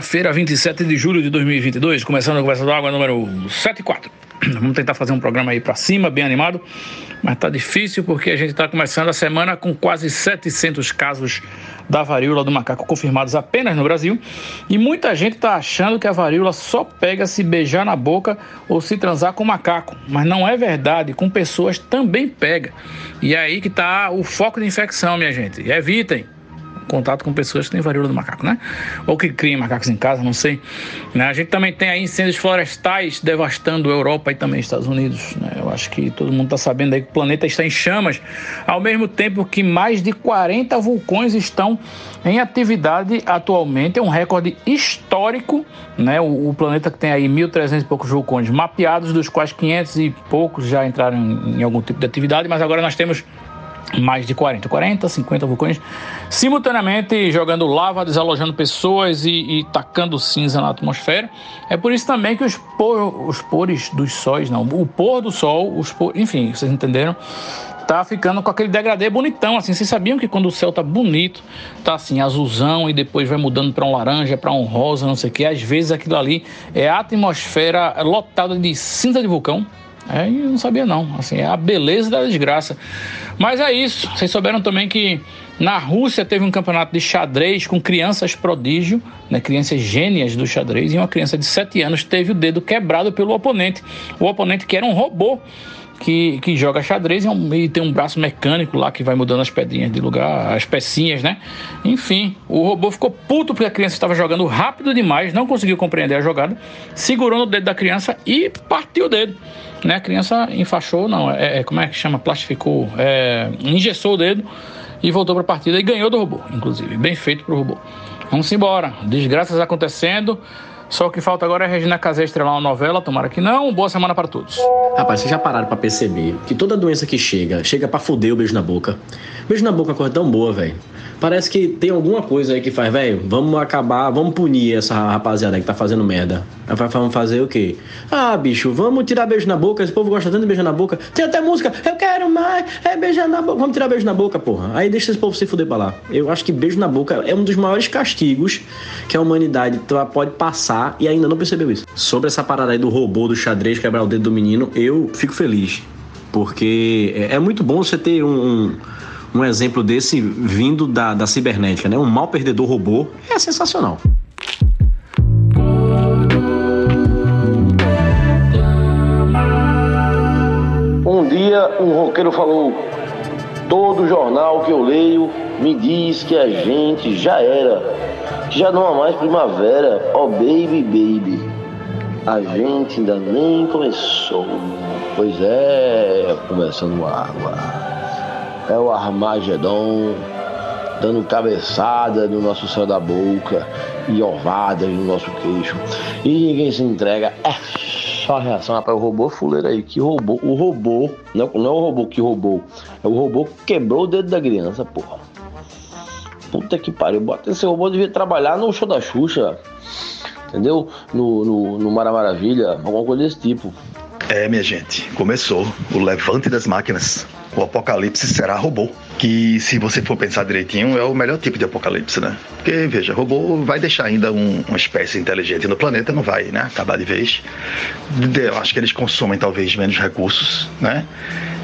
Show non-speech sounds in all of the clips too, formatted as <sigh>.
Quarta-feira, 27 de julho de 2022, começando a Conversa do Água número 74. <clears throat> Vamos tentar fazer um programa aí pra cima, bem animado, mas tá difícil porque a gente tá começando a semana com quase 700 casos da varíola do macaco confirmados apenas no Brasil e muita gente tá achando que a varíola só pega se beijar na boca ou se transar com macaco, mas não é verdade, com pessoas também pega. E é aí que tá o foco de infecção, minha gente. Evitem contato com pessoas que têm varíola do macaco, né? Ou que criam macacos em casa, não sei. Né? A gente também tem aí incêndios florestais devastando a Europa e também Estados Unidos. Né? Eu acho que todo mundo está sabendo aí que o planeta está em chamas, ao mesmo tempo que mais de 40 vulcões estão em atividade atualmente. É um recorde histórico, né? O, o planeta que tem aí 1.300 e poucos vulcões mapeados, dos quais 500 e poucos já entraram em, em algum tipo de atividade, mas agora nós temos mais de 40, 40, 50 vulcões, simultaneamente jogando lava, desalojando pessoas e, e tacando cinza na atmosfera. É por isso também que os, por, os pores dos sóis, não, o pôr do sol, os por, enfim, vocês entenderam? Tá ficando com aquele degradê bonitão, assim. Vocês sabiam que quando o céu tá bonito, tá assim, azulzão e depois vai mudando para um laranja, para um rosa, não sei o que. Às vezes aquilo ali é a atmosfera lotada de cinza de vulcão. É, eu não sabia não. Assim, é a beleza da desgraça. Mas é isso. Vocês souberam também que na Rússia teve um campeonato de xadrez com crianças prodígio, né, crianças gênias do xadrez, e uma criança de 7 anos teve o dedo quebrado pelo oponente. O oponente que era um robô que, que joga xadrez é e tem um braço mecânico lá que vai mudando as pedrinhas de lugar, as pecinhas, né? Enfim, o robô ficou puto porque a criança estava jogando rápido demais, não conseguiu compreender a jogada, segurou no dedo da criança e partiu o dedo. Né? A criança enfaixou, não, é, é- como é que chama? Plastificou, é, engessou o dedo e voltou para a partida e ganhou do robô, inclusive. Bem feito pro robô. Vamos embora. Desgraças acontecendo. Só o que falta agora é Regina Casé estrelar uma novela, tomara que não. Boa semana para todos. Rapaz, vocês já pararam pra perceber que toda doença que chega, chega pra foder o beijo na boca. Beijo na boca é uma coisa tão boa, velho. Parece que tem alguma coisa aí que faz, velho, vamos acabar, vamos punir essa rapaziada que tá fazendo merda. Vamos fazer o quê? Ah, bicho, vamos tirar beijo na boca, esse povo gosta tanto de beijar na boca. Tem até música, eu quero mais, é beijar na boca. Vamos tirar beijo na boca, porra. Aí deixa esse povo se fuder pra lá. Eu acho que beijo na boca é um dos maiores castigos que a humanidade tra- pode passar e ainda não percebeu isso. Sobre essa parada aí do robô do xadrez quebrar o dedo do menino, eu fico feliz. Porque é, é muito bom você ter um, um, um exemplo desse vindo da, da cibernética, né? Um mal perdedor robô é sensacional. Um dia um roqueiro falou: Todo jornal que eu leio me diz que a gente já era, que já não há mais primavera. Oh baby, baby, a gente ainda nem começou. Pois é, começando água. É o Armagedon dando cabeçada no nosso céu da boca e ovadas no nosso queixo. E ninguém se entrega. É só a reação, rapaz. O robô fuleiro aí que roubou. O robô, não, não é o robô que roubou, é o robô que quebrou o dedo da criança, porra. Puta que pariu. Bota esse robô devia trabalhar no show da Xuxa. Entendeu? No, no, no Mara Maravilha, alguma coisa desse tipo. É, minha gente, começou o levante das máquinas. O apocalipse será robô. Que, se você for pensar direitinho, é o melhor tipo de apocalipse, né? Porque, veja, robô vai deixar ainda um- uma espécie inteligente no planeta, não vai, né? Acabar de vez. Eu acho que eles consomem talvez menos recursos, né?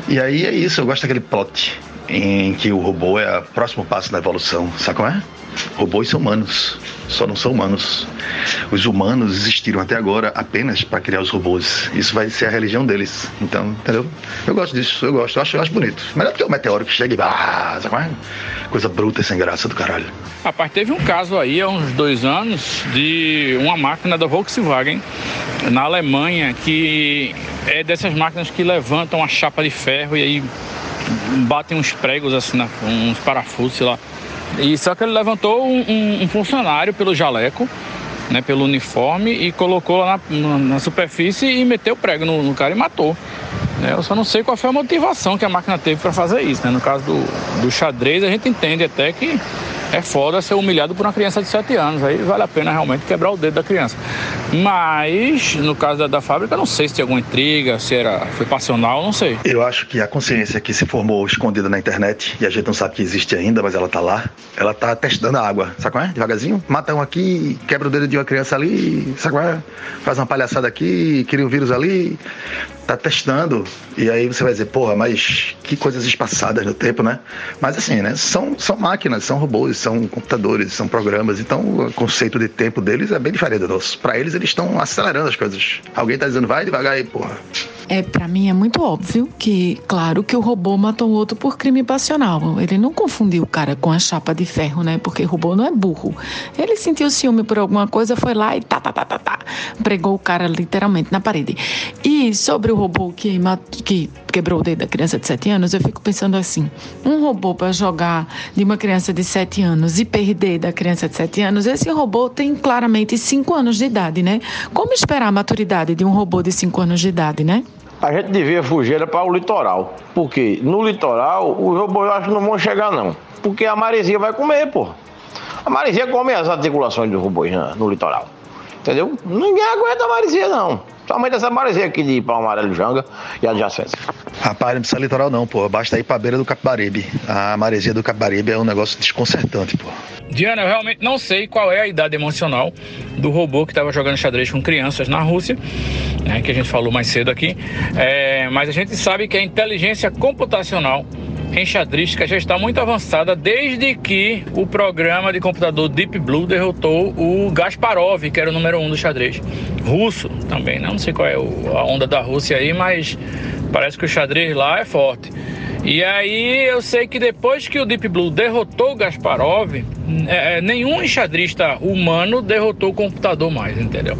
E aí é isso, eu gosto daquele plot em que o robô é o próximo passo na evolução, sabe como é? Robôs são humanos, só não são humanos. Os humanos existiram até agora apenas para criar os robôs. Isso vai ser a religião deles. Então, entendeu? Eu gosto disso, eu gosto, eu acho, eu acho bonito. Melhor do que o meteoro que chega e. Ah, é? Coisa bruta e sem graça do caralho. Rapaz, teve um caso aí há uns dois anos de uma máquina da Volkswagen na Alemanha que é dessas máquinas que levantam a chapa de ferro e aí batem uns pregos assim, uns parafusos, sei lá. E só que ele levantou um, um- um funcionário pelo jaleco, né, pelo uniforme e colocou lá na, na- superfície e meteu o prego no, no cara e matou. né? Eu só não sei qual foi a motivação que a máquina teve para fazer isso. Né? No caso do, do xadrez, a gente entende até que é foda ser humilhado por uma criança de 7 anos. Aí vale a pena realmente quebrar o dedo da criança. Mas, no caso da, da fábrica, não sei se tinha alguma intriga, se era, foi passional, não sei. Eu acho que a consciência que se formou escondida na internet, e a gente não sabe que existe ainda, mas ela tá lá, ela tá testando a água, sabe qual é? Devagarzinho, mata um aqui, quebra o dedo de uma criança ali, sabe qual é? Faz uma palhaçada aqui, cria um vírus ali, tá testando, e aí você vai dizer, porra, mas que coisas espaçadas no tempo, né? Mas assim, né? São, são máquinas, são robôs, são computadores, são programas, então o conceito de tempo deles é bem diferente do nosso. Pra eles, eles estão acelerando as coisas. Alguém tá dizendo, vai devagar aí, porra. É, para mim é muito óbvio que, claro, que o robô matou o outro por crime passional. Ele não confundiu o cara com a chapa de ferro, né? Porque o robô não é burro. Ele sentiu ciúme por alguma coisa, foi lá e tá, tá, tá, tá, tá. Pregou o cara literalmente na parede. E sobre o robô que, que quebrou o dedo da criança de 7 anos, eu fico pensando assim: um robô para jogar de uma criança de 7 anos e perder da criança de 7 anos, esse robô tem claramente 5 anos de idade, né? Como esperar a maturidade de um robô de 5 anos de idade, né? A gente devia fugir para o litoral. Porque no litoral, os robôs eu acho que não vão chegar, não. Porque a maresia vai comer, pô. A maresia come as articulações dos robôs na- no litoral. Entendeu? Ninguém aguenta a maresia, não. Somente essa maresia aqui de Palmarelo Janga e adjacência. Rapaz, não precisa litoral não, pô. Basta ir pra beira do Capibaribe. A maresia do Capibaribe é um negócio desconcertante, pô. Diana, eu realmente não sei qual é a idade emocional do robô que estava jogando xadrez com crianças na Rússia, né, que a gente falou mais cedo aqui. É, mas a gente sabe que a inteligência computacional enxadrística já está muito avançada desde que o programa de computador Deep Blue derrotou o Gasparov, que era o número um do xadrez. Russo também, né? não sei qual é a onda da Rússia aí, mas parece que o xadrez lá é forte. E aí eu sei que depois que o Deep Blue derrotou o Gasparov, é, nenhum enxadrista humano derrotou o computador mais, entendeu?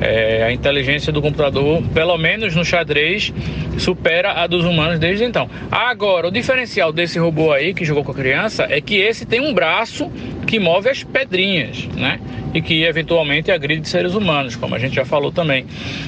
É, a inteligência do computador, pelo menos no xadrez, supera a dos humanos desde então. Agora, o diferencial desse robô aí que jogou com a criança é que esse tem um braço que move as pedrinhas, né? E que eventualmente agride seres humanos, como a gente já falou também.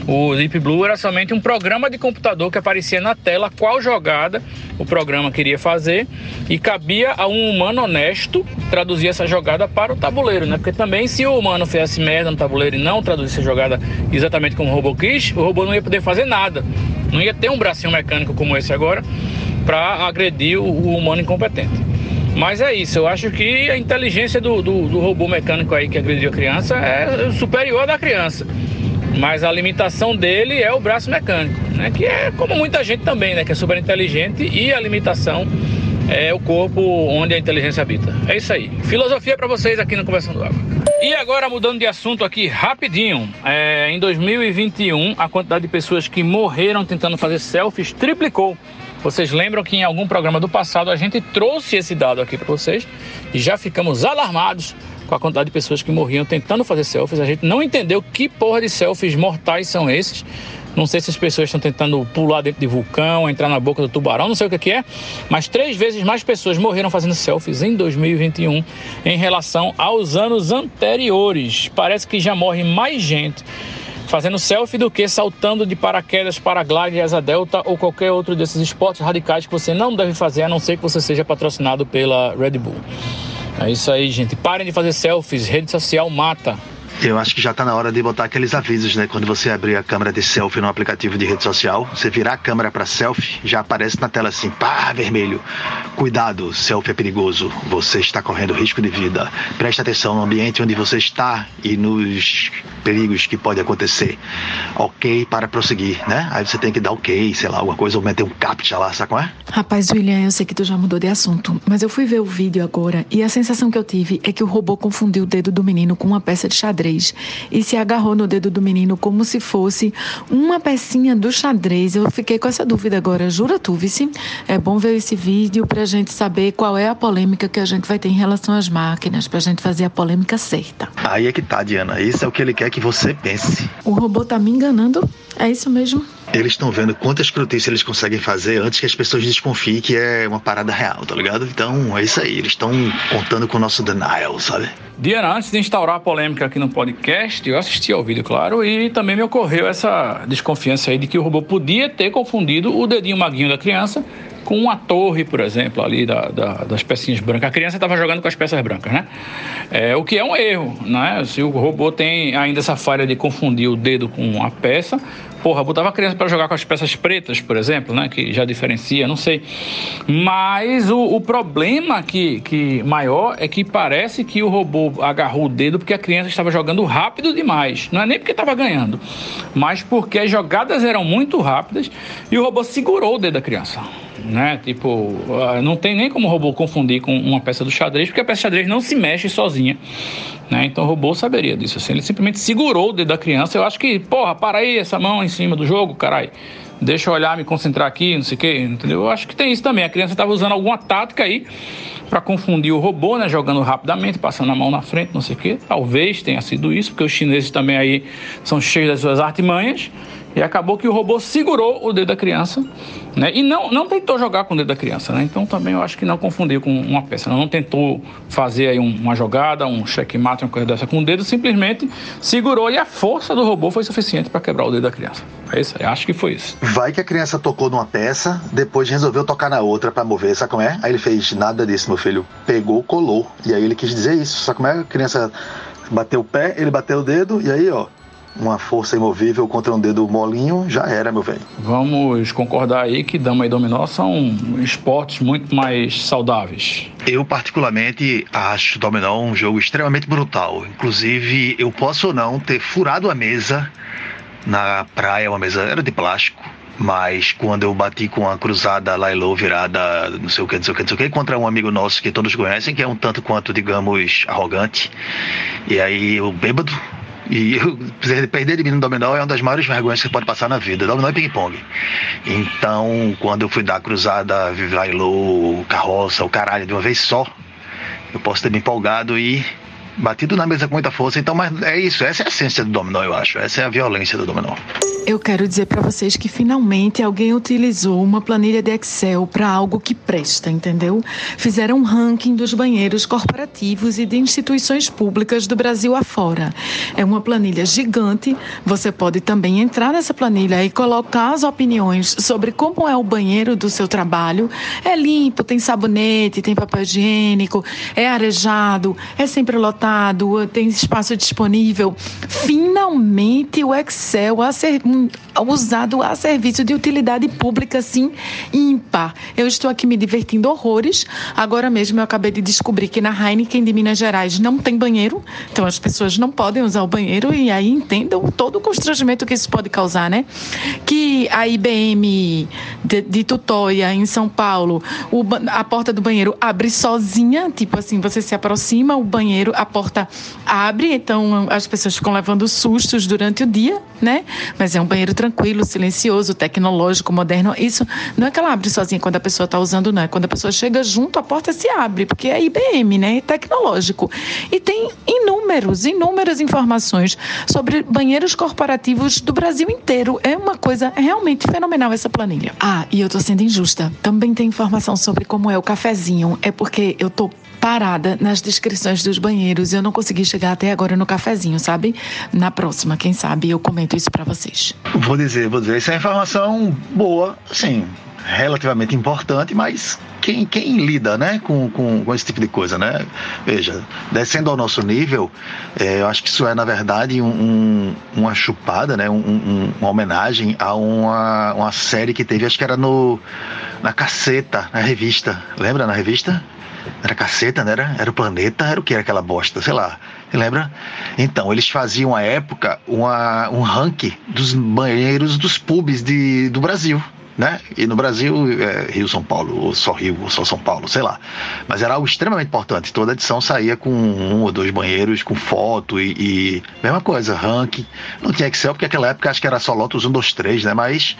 O Deep Blue era somente um programa de computador que aparecia na tela qual jogada o programa queria fazer e cabia a um humano honesto traduzir essa jogada para o tabuleiro, né? Porque também se o humano fizesse merda no tabuleiro e não traduzisse a jogada exatamente como o robô quis, o robô não ia poder fazer nada. Não ia ter um bracinho mecânico como esse agora para agredir o, humano incompetente. Mas é isso, eu acho que a inteligência do, do, do robô mecânico aí que agrediu a criança é superior à da criança. Mas a limitação dele é o braço mecânico, né? Que é como muita gente também, né? Que é super inteligente e a limitação é o corpo onde a inteligência habita. É isso aí. Filosofia para vocês aqui no Conversando Água. E agora mudando de assunto aqui rapidinho, é, em 2021 a quantidade de pessoas que morreram tentando fazer selfies triplicou. Vocês lembram que em algum programa do passado a gente trouxe esse dado aqui para vocês e já ficamos alarmados com a quantidade de pessoas que morriam tentando fazer selfies. A gente não entendeu que porra de selfies mortais são esses. Não sei se as pessoas estão tentando pular dentro de vulcão, entrar na boca do tubarão, não sei o que, é, mas três vezes mais pessoas morreram fazendo selfies em 2021 em relação aos anos anteriores. Parece que já morre mais gente fazendo selfie do que saltando de paraquedas, paraglide, asa delta ou qualquer outro desses esportes radicais que você não deve fazer, a não ser que você seja patrocinado pela Red Bull. É isso aí, gente. Parem de fazer selfies, rede social mata. Eu acho que já tá na hora de botar aqueles avisos, né? Quando você abrir a câmera de selfie no aplicativo de rede social, você virar a câmera para selfie, já aparece na tela assim, pá, vermelho. Cuidado, selfie é perigoso. Você está correndo risco de vida. Preste atenção no ambiente onde você está e nos perigos que pode acontecer. Ok para prosseguir, né? Aí você tem que dar ok, sei lá, alguma coisa, ou meter um captcha lá, sabe qual é? Rapaz, William, eu sei que tu já mudou de assunto, mas eu fui ver o vídeo agora e a sensação que eu tive é que o robô confundiu o dedo do menino com uma peça de xadrez e se agarrou no dedo do menino como se fosse uma pecinha do xadrez. Eu fiquei com essa dúvida agora. Jura tu, Vici? É bom ver esse vídeo para a gente saber qual é a polêmica que a gente vai ter em relação às máquinas, para a gente fazer a polêmica certa. Aí é que tá, Diana. Isso é o que ele quer que você pense. O robô tá me enganando? É isso mesmo? Eles estão vendo quantas escrotice eles conseguem fazer antes que as pessoas desconfiem que é uma parada real, tá ligado? Então é isso aí. Eles estão contando com o nosso denial, sabe? Diana, antes de instaurar a polêmica aqui no podcast, eu assisti ao vídeo, claro, e também me ocorreu essa desconfiança aí de que o robô podia ter confundido o dedinho maguinho da criança com uma torre, por exemplo, ali da, da, das pecinhas brancas. A criança estava jogando com as peças brancas, né? É, o que é um erro, né? Se o robô tem ainda essa falha de confundir o dedo com a peça, porra, botava a criança para jogar com as peças pretas, por exemplo, né? Que já diferencia, não sei. Mas o, o problema que, que maior é que parece que o robô agarrou o dedo porque a criança estava jogando rápido demais. Não é nem porque estava ganhando, mas porque as jogadas eram muito rápidas e o robô segurou o dedo da criança né? Tipo, ah, não tem nem como o robô confundir com uma peça do xadrez, porque a peça de xadrez não se mexe sozinha, né? Então o robô saberia disso. Assim, ele simplesmente segurou o dedo da criança. Eu acho que, porra, para aí essa mão em cima do jogo, caralho. Deixa eu olhar, me concentrar aqui, não sei o quê, entendeu? Eu acho que tem isso também. A criança estava usando alguma tática aí para confundir o robô, né? Jogando rapidamente, passando a mão na frente, não sei o quê. Talvez tenha sido isso, porque os chineses também aí são cheios das suas artimanhas. E acabou que o robô segurou o dedo da criança, né? E não, não tentou jogar com o dedo da criança, né? Então também eu acho que não confundiu com uma peça. Não tentou fazer aí uma jogada, um checkmate, uma coisa dessa com o dedo, simplesmente segurou e a força do robô foi suficiente para quebrar o dedo da criança. É isso, eu acho que foi isso. Vai que a criança tocou numa peça, depois resolveu tocar na outra para mover, sabe como é? Aí ele fez nada disso, meu filho. Pegou, colou. E aí ele quis dizer isso. Sabe como é? A criança bateu o pé, ele bateu o dedo, e aí, ó, uma força imovível contra um dedo molinho, já era, meu velho. Vamos concordar aí que dama e dominó são esportes muito mais saudáveis. Eu, particularmente, acho dominó um jogo extremamente brutal. Inclusive, eu posso ou não ter furado a mesa na praia, uma mesa era de plástico. Mas quando eu bati com a cruzada Lailô virada, não sei o que, não sei o que, não sei o que, contra um amigo nosso que todos conhecem, que é um tanto quanto, digamos, arrogante. E aí eu bêbado, e <laughs> perder de mim no dominó é uma das maiores vergonhas que você pode passar na vida. Dominó e ping-pong. Então, quando eu fui dar a cruzada, Vivailô, carroça, o caralho, de uma vez só, eu posso ter me empolgado e batido na mesa com muita força. Então, mas é isso. Essa é a essência do dominó, eu acho. Essa é a violência do dominó. Eu quero dizer para vocês que finalmente alguém utilizou uma planilha de Excel para algo que presta, entendeu? Fizeram um ranking dos banheiros corporativos e de instituições públicas do Brasil afora. É uma planilha gigante. Você pode também entrar nessa planilha e colocar as opiniões sobre como é o banheiro do seu trabalho. É limpo, tem sabonete, tem papel higiênico, é arejado, é sempre lotado, tem espaço disponível. Finalmente o Excel acertou usado a serviço de utilidade pública, assim, ímpar. Eu estou aqui me divertindo horrores. Agora mesmo eu acabei de descobrir que na Heineken de Minas Gerais não tem banheiro, então as pessoas não podem usar o banheiro e aí entendam todo o constrangimento que isso pode causar, né? Que a IBM de, de Tutóia, em São Paulo, o, a porta do banheiro abre sozinha, tipo assim, você se aproxima, o banheiro, a porta abre, então as pessoas ficam levando sustos durante o dia, né? Mas é um banheiro tranquilo, silencioso, tecnológico, moderno. Isso não é que ela abre sozinha quando a pessoa está usando, não. É quando a pessoa chega junto, a porta se abre, porque é IBM, né? É tecnológico. E tem inúmeros, inúmeras informações sobre banheiros corporativos do Brasil inteiro. É uma coisa realmente fenomenal essa planilha. Ah, e eu tô sendo injusta. Também tem informação sobre como é o cafezinho. É porque eu tô parada nas descrições dos banheiros. Eu não consegui chegar até agora no cafezinho, sabe? Na próxima, quem sabe, eu comento isso para vocês. Vou dizer, vou dizer, isso é informação boa, sim, relativamente importante, mas quem, quem lida né, com, com, com, esse tipo de coisa, né? Veja, descendo ao nosso nível, é, eu acho que isso é, na verdade, um, uma chupada, né? Um, um, uma homenagem a uma, uma série que teve, acho que era no, na Caceta, na revista. Lembra na revista? Era Caceta, né? Era, era o Planeta, era o que era aquela bosta, sei lá. Lembra? Então, eles faziam à época uma, um ranking dos banheiros dos pubs de, do Brasil né? E no Brasil, é, Rio, São Paulo, ou só Rio, ou só São Paulo, sei lá. Mas era algo extremamente importante. Toda edição saía com um ou dois banheiros, com foto e, e mesma coisa, ranking. Não tinha Excel, porque naquela época acho que era só Lotus 1, 2, 3, né? Mas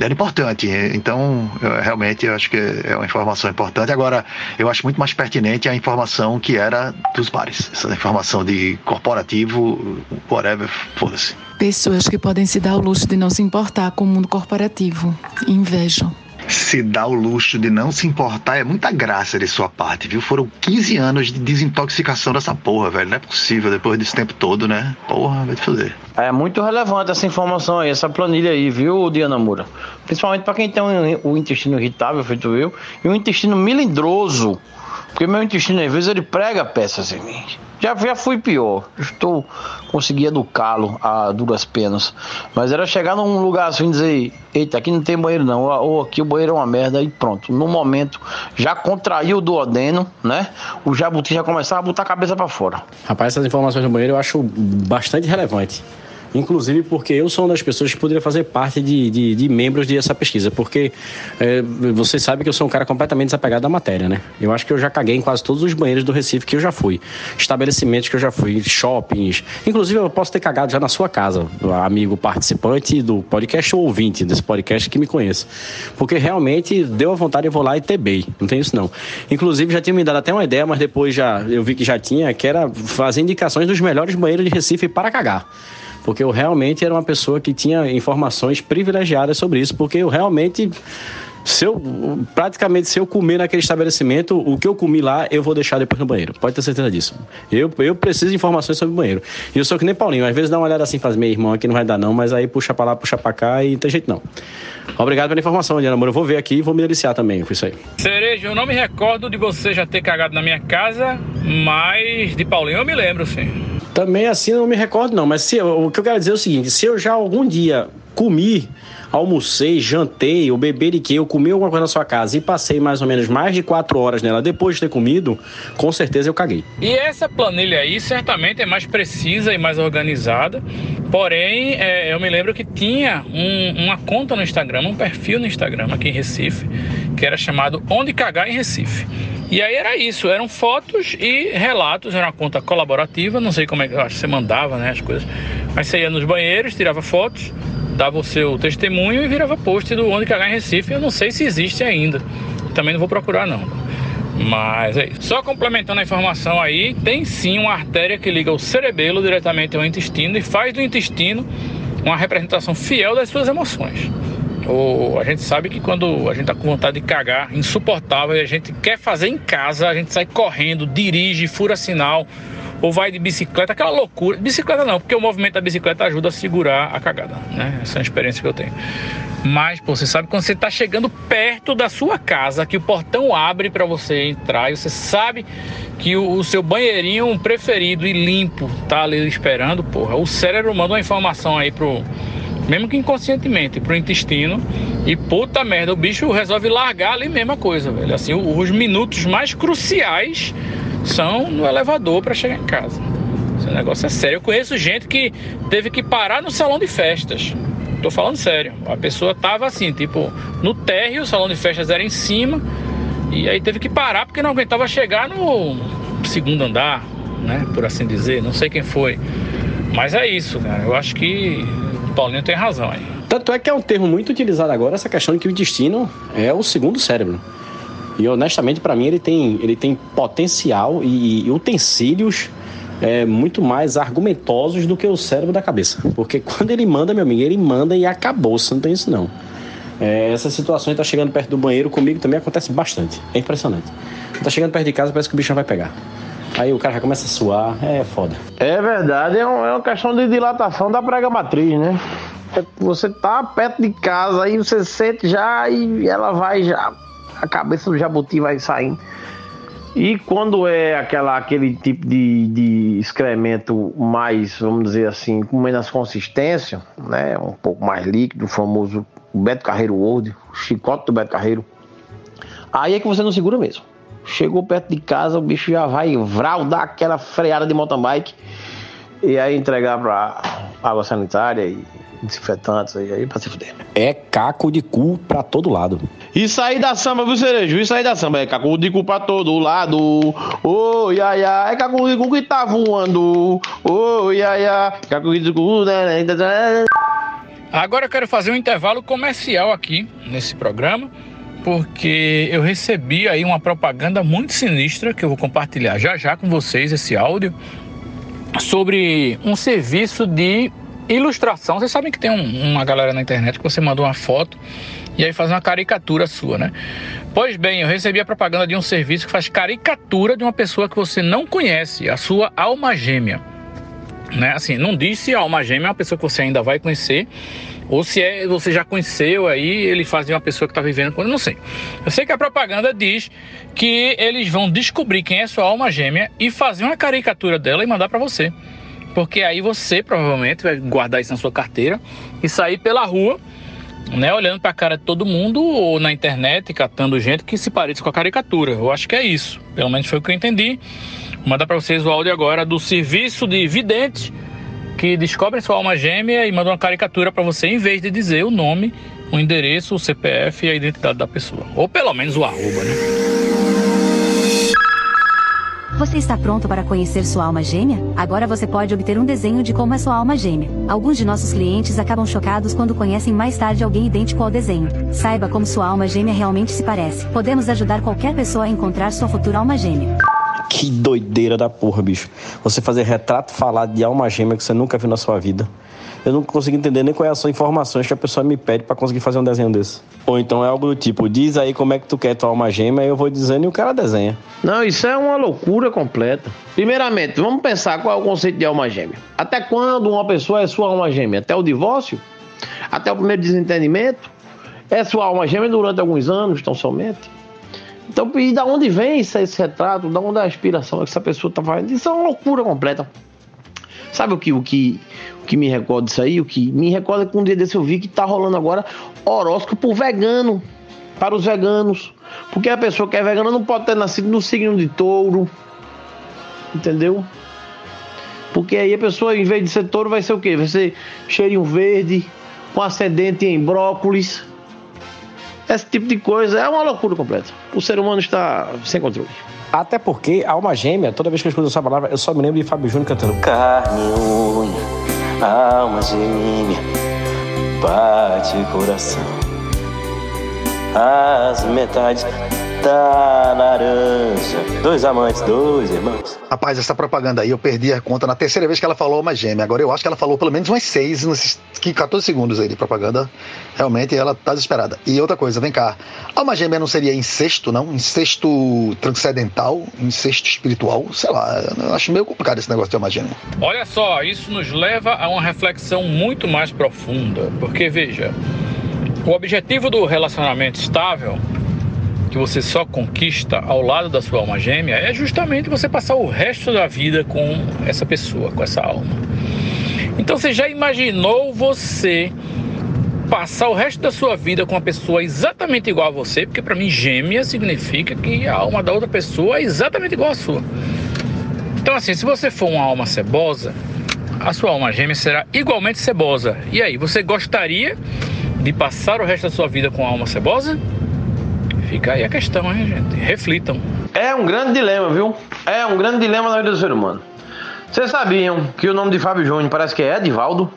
era importante. Então, eu, realmente, eu acho que é uma informação importante. Agora, eu acho muito mais pertinente a informação que era dos bares. Essa informação de corporativo, whatever, foda-se. Pessoas que podem se dar o luxo de não se importar com o mundo corporativo. Invejo. Se dá o luxo de não se importar é muita graça de sua parte, viu? Foram 15 anos de desintoxicação dessa porra, velho. Não é possível depois desse tempo todo, né? Porra, vai te fazer. É muito relevante essa informação aí, essa planilha aí, viu, Diana Moura? Principalmente para quem tem o intestino irritável, feito eu, e um intestino melindroso. Porque meu intestino, às vezes, ele prega peças em mim. Já, já fui pior. Estou consegui educá-lo a duras penas. Mas era chegar num lugar assim e dizer: Eita, aqui não tem banheiro não. Ou aqui o banheiro é uma merda. E pronto. No momento, já contraiu o duodeno, né? O jabuti já começava a botar a cabeça para fora. Rapaz, essas informações do banheiro eu acho bastante relevante inclusive porque eu sou uma das pessoas que poderia fazer parte de, de, de membros dessa pesquisa, porque é, você sabe que eu sou um cara completamente desapegado da matéria, né? Eu acho que eu já caguei em quase todos os banheiros do Recife que eu já fui, estabelecimentos que eu já fui, shoppings, inclusive eu posso ter cagado já na sua casa, amigo participante do podcast ou ouvinte desse podcast que me conhece, porque realmente deu a vontade eu vou lá e tebei, não tem isso não. Inclusive já tinha me dado até uma ideia, mas depois já eu vi que já tinha, que era fazer indicações dos melhores banheiros de Recife para cagar porque eu realmente era uma pessoa que tinha informações privilegiadas sobre isso, porque eu realmente se eu, praticamente, se eu comer naquele estabelecimento, o que eu comi lá, eu vou deixar depois no banheiro. Pode ter certeza disso. Eu, eu preciso de informações sobre o banheiro. E eu sou que nem Paulinho. Às vezes dá uma olhada assim, faz meu irmão aqui não vai dar não, mas aí puxa pra lá, puxa pra cá e não tem jeito não. Obrigado pela informação, Diana Moura. Eu vou ver aqui e vou me deliciar também com isso aí. Cereja, eu não me recordo de você já ter cagado na minha casa, mas de Paulinho eu me lembro, sim. Também assim não me recordo, não. Mas se, o que eu quero dizer é o seguinte: se eu já algum dia comi, almocei, jantei, ou que eu comi alguma coisa na sua casa e passei mais ou menos mais de quatro horas nela depois de ter comido, com certeza eu caguei. E essa planilha aí certamente é mais precisa e mais organizada. Porém, é, eu me lembro que tinha um, uma conta no Instagram, um perfil no Instagram aqui em Recife, que era chamado Onde Cagar em Recife. E aí era isso, eram fotos e relatos, era uma conta colaborativa, não sei como é que você mandava, né, as coisas. Mas você ia nos banheiros, tirava fotos, dava o seu testemunho e virava post do Onde Cagar em Recife. Eu não sei se existe ainda. Também não vou procurar não. Mas é isso. Só complementando a informação aí, tem sim uma artéria que liga o cerebelo diretamente ao intestino e faz do intestino uma representação fiel das suas emoções. O, a gente sabe que quando a gente tá com vontade de cagar, insuportável, e a gente quer fazer em casa, a gente sai correndo, dirige, fura sinal, ou vai de bicicleta, aquela loucura. Bicicleta não, porque o movimento da bicicleta ajuda a segurar a cagada, né? Essa é a experiência que eu tenho. Mas, pô, você sabe quando você tá chegando perto da sua casa, que o portão abre para você entrar e você sabe que o, o, seu banheirinho preferido e limpo tá ali esperando, porra. O cérebro manda uma informação aí pro mesmo que inconscientemente, pro intestino. E puta merda, o bicho resolve largar ali mesma coisa, velho. Assim, os minutos mais cruciais são no elevador para chegar em casa. Esse negócio é sério. Eu conheço gente que teve que parar no salão de festas. Tô falando sério. A pessoa tava assim, tipo, no térreo, o salão de festas era em cima. E aí teve que parar porque não aguentava chegar no segundo andar, né? Por assim dizer. Não sei quem foi. Mas é isso, cara. Eu acho que Paulinho tem razão aí. Tanto é que é um termo muito utilizado agora, essa questão de que o intestino é o segundo cérebro. E honestamente, para mim, ele tem, ele tem potencial e, e utensílios é, muito mais argumentosos do que o cérebro da cabeça. Porque quando ele manda, meu amigo, ele manda e acabou, você não tem isso não. É, essa situação de estar tá chegando perto do banheiro comigo também acontece bastante. É impressionante. Tá chegando perto de casa, parece que o bicho vai pegar. Aí o cara já começa a suar, é foda. É verdade, é, um- é uma questão de dilatação da prega matriz, né? É Você tá perto de casa, aí você sente já e ela vai já. A cabeça do jabuti vai saindo. E quando é aquela, aquele tipo de, de excremento mais, vamos dizer assim, com menos consistência, né? Um pouco mais líquido, o famoso Beto Carreiro World, o chicote do Beto Carreiro. Aí é que você não segura mesmo. Chegou perto de casa, o bicho já vai vral, dar aquela freada de mountain bike e aí entregar pra água sanitária e desinfetantes aí, aí pra se fuder. É caco de cu pra todo lado. Isso aí da samba, viu, Cerejo? Isso aí da samba. É cacu de cu pra todo lado. Ô, ia, ia. É cacu de cu que tá voando. Ô, ia, ia. Cacu de cu. Agora eu quero fazer um intervalo comercial aqui nesse programa, porque eu recebi aí uma propaganda muito sinistra que eu vou compartilhar já já com vocês esse áudio sobre um serviço de ilustração. Vocês sabem que tem um- uma galera na internet que você manda uma foto e aí faz uma caricatura sua, né? Pois bem, eu recebi a propaganda de um serviço que faz caricatura de uma pessoa que você não conhece, a sua alma gêmea né? Assim, não diz se a alma gêmea é uma pessoa que você ainda vai conhecer ou se é você já conheceu aí, ele faz de uma pessoa que está vivendo com não sei. Eu sei que a propaganda diz que eles vão descobrir quem é sua alma gêmea e fazer uma caricatura dela e mandar para você. Porque aí você provavelmente vai guardar isso na sua carteira e sair pela rua, né, olhando para a cara de todo mundo ou na internet catando gente que se pareça com a caricatura. Eu acho que é isso. Pelo menos foi o que eu entendi. Vou mandar para vocês o áudio agora do serviço de vidente que descobrem sua alma gêmea e mandam uma caricatura para você em vez de dizer o nome, o endereço, o CPF e a identidade da pessoa. Ou pelo menos o arroba, né? Você está pronto para conhecer sua alma gêmea? Agora você pode obter um desenho de como é sua alma gêmea. Alguns de nossos clientes acabam chocados quando conhecem mais tarde alguém idêntico ao desenho. Saiba como sua alma gêmea realmente se parece. Podemos ajudar qualquer pessoa a encontrar sua futura alma gêmea. Que doideira da porra, bicho. Você fazer retrato falado de alma gêmea que você nunca viu na sua vida. Eu não consigo entender nem quais são as informações que a pessoa me pede pra conseguir fazer um desenho desse. Ou então é algo do tipo, diz aí como é que tu quer tua alma gêmea, eu vou dizendo e o cara desenha. Não, isso é uma loucura completa. Primeiramente, vamos pensar qual é o conceito de alma gêmea. Até quando uma pessoa é sua alma gêmea? Até o divórcio? Até o primeiro desentendimento? É sua alma gêmea durante alguns anos, tão somente? Então, e da onde vem esse, esse retrato? Da onde é a inspiração que essa pessoa tá fazendo? Isso é uma loucura completa. Sabe o que, o que, o que me recorda disso aí? O que me recorda que um dia desse eu vi que tá rolando agora horóscopo vegano para os veganos. Porque a pessoa que é vegana não pode ter nascido no signo de touro. Entendeu? Porque aí a pessoa, em vez de ser touro, vai ser o quê? Vai ser cheirinho verde, com ascendente em brócolis. Esse tipo de coisa é uma loucura completa. O ser humano está sem controle. Até porque alma gêmea, toda vez que eu escuto essa palavra, eu só me lembro de Fábio Júnior cantando Carne unha, alma gêmea, bate coração. As metades da laranja, dois amantes, dois irmãos. Rapaz, essa propaganda aí eu perdi a conta na terceira vez que ela falou uma gêmea. Agora eu acho que ela falou pelo menos umas seis nesses 14 segundos aí de propaganda. Realmente ela tá desesperada. E outra coisa, vem cá. Alma gêmea não seria incesto, não? Incesto transcendental? Incesto espiritual? Sei lá, eu acho meio complicado esse negócio de alma gêmea. Olha só, isso nos leva a uma reflexão muito mais profunda, porque veja, o objetivo do relacionamento estável, que você só conquista ao lado da sua alma gêmea, é justamente você passar o resto da vida com essa pessoa, com essa alma. Então você já imaginou você passar o resto da sua vida com uma pessoa exatamente igual a você? Porque para mim gêmea significa que a alma da outra pessoa é exatamente igual à sua. Então assim, se você for uma alma cebosa, a sua alma gêmea será igualmente cebosa. E aí, você gostaria de passar o resto da sua vida com a alma cebosa? Fica aí a questão, hein, gente? Reflitam. É um grande dilema, viu? É um grande dilema na vida do ser humano. Vocês sabiam que o nome de Fábio Júnior parece que é Edivaldo?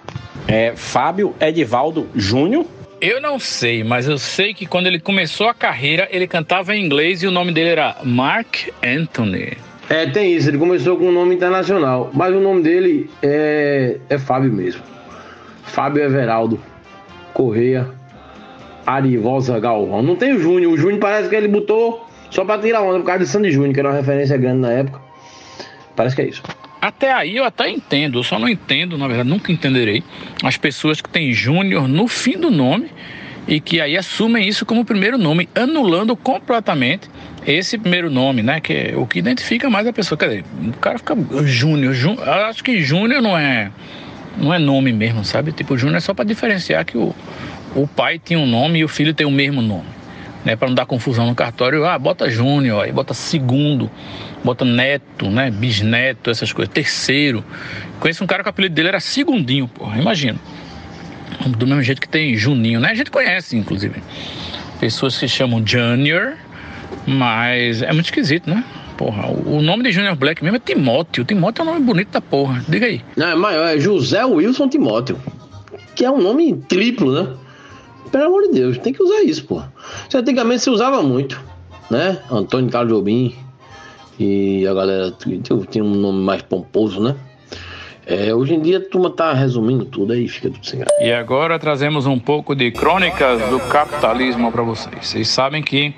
É Fábio Edivaldo Júnior. Eu não sei, mas eu sei que quando ele começou a carreira, ele cantava em inglês e o nome dele era Mark Anthony. É, tem isso. Ele começou com um nome internacional, mas o nome dele é, é Fábio mesmo. Fábio Everaldo Correia Arivosa Galvão. Não tem o Júnior. O Júnior parece que ele botou Só pra tirar onda por causa de Sandy Júnior, que era uma referência grande na época. Parece que é isso. Até aí eu até entendo, eu só não entendo, na verdade, nunca entenderei, as pessoas que têm Júnior no fim do nome e que aí assumem isso como primeiro nome, anulando completamente esse primeiro nome, né? Que é o que identifica mais a pessoa. Quer dizer, o cara fica Júnior. Jú, acho que Júnior não é, não é nome mesmo, sabe? Tipo, Júnior é só para diferenciar que o, o pai tinha um nome e o filho tem o mesmo nome. Né, para não dar confusão no cartório, ah, bota Júnior, aí bota segundo, bota neto, né, bisneto, essas coisas, terceiro. Conheço um cara que o apelido dele era Segundinho, porra, imagina. Do mesmo jeito que tem Juninho, né? A gente conhece, inclusive. Pessoas que chamam Junior, mas é muito esquisito, né? Porra, o nome de Junior Black mesmo é Timóteo. Timóteo é um nome bonito da porra. Diga aí. Não, é maior, é José Wilson Timóteo. Que é um nome triplo, né? Pelo amor de Deus, tem que usar isso. Isso antigamente se usava muito, né? Antônio Carlos Jobim. E a galera tinha um nome mais pomposo, né? É, hoje em dia a turma tá resumindo tudo aí, fica tudo sem graça. E agora trazemos um pouco de crônicas do capitalismo para vocês. Vocês sabem que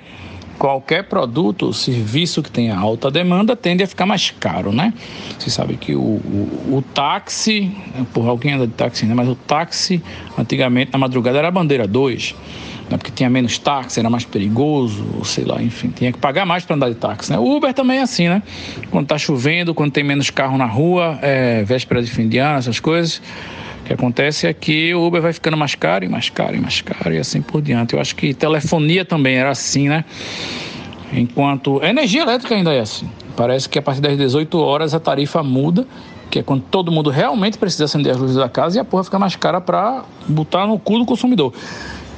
qualquer produto ou serviço que tenha alta demanda tende a ficar mais caro, né? Você sabe que o, o, o táxi, por alguém anda de táxi, né? Mas o táxi, antigamente, na madrugada era a bandeira 2 né? porque tinha menos táxi, era mais perigoso, sei lá, enfim, tinha que pagar mais para andar de táxi. Né? O Uber também é assim, né? Quando está chovendo, quando tem menos carro na rua, é, véspera de fim de ano, essas coisas. O que acontece é que o Uber vai ficando mais caro e mais caro e mais caro e assim por diante. Eu acho que telefonia também era assim, né? Enquanto. A energia elétrica ainda é assim. Parece que a partir das 18 horas a tarifa muda, que é quando todo mundo realmente precisa acender as luzes da casa e a porra fica mais cara para botar no cu do consumidor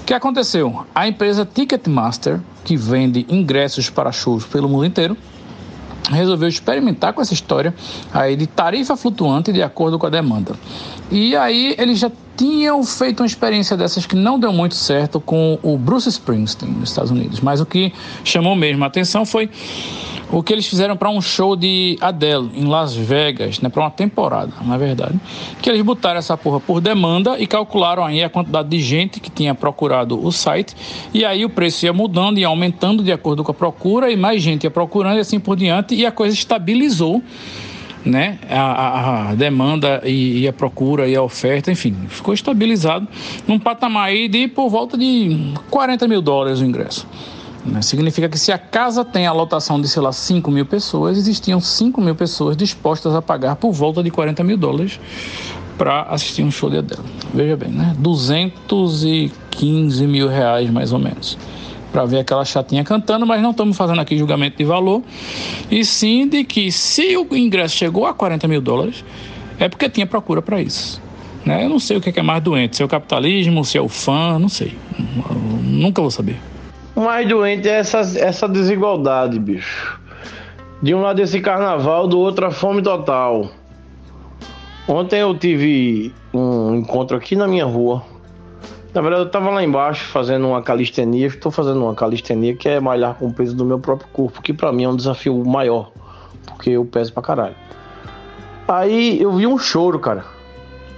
que aconteceu? A empresa Ticketmaster, que vende ingressos para shows pelo mundo inteiro, resolveu experimentar com essa história aí de tarifa flutuante de acordo com a demanda. E aí eles já tinham feito uma experiência dessas que não deu muito certo com o Bruce Springsteen nos Estados Unidos, mas o que chamou mesmo a atenção foi o que eles fizeram para um show de Adele em Las Vegas, né, para uma temporada, na verdade. Que eles botaram essa porra por demanda e calcularam aí a quantidade de gente que tinha procurado o site, e aí o preço ia mudando e aumentando de acordo com a procura, e mais gente ia procurando e assim por diante, e a coisa estabilizou. Né? A, a, demanda e, e, a procura e a oferta, enfim, ficou estabilizado num patamar aí de por volta de 40 mil dólares o ingresso. Né? Significa que se a casa tem a lotação de, sei lá, 5 mil pessoas, existiam 5 mil pessoas dispostas a pagar por volta de 40 mil dólares para assistir um show de Adele. Veja bem, né? 215 mil reais mais ou menos. Para ver aquela chatinha cantando, mas não estamos fazendo aqui julgamento de valor, e sim de que se o ingresso chegou a 40 mil dólares, é porque tinha procura para isso. Né? Eu não sei o que é mais doente, se é o capitalismo, se é o fã, não sei. Nunca vou saber. O mais doente é essa, essa desigualdade, bicho. De um lado esse carnaval, do outro a fome total. Ontem eu tive um encontro aqui na minha rua. Na verdade, eu tava lá embaixo fazendo uma calistenia. Estou fazendo uma calistenia que é malhar com o peso do meu próprio corpo, que para mim é um desafio maior, porque eu peso pra caralho. Aí eu vi um choro, cara.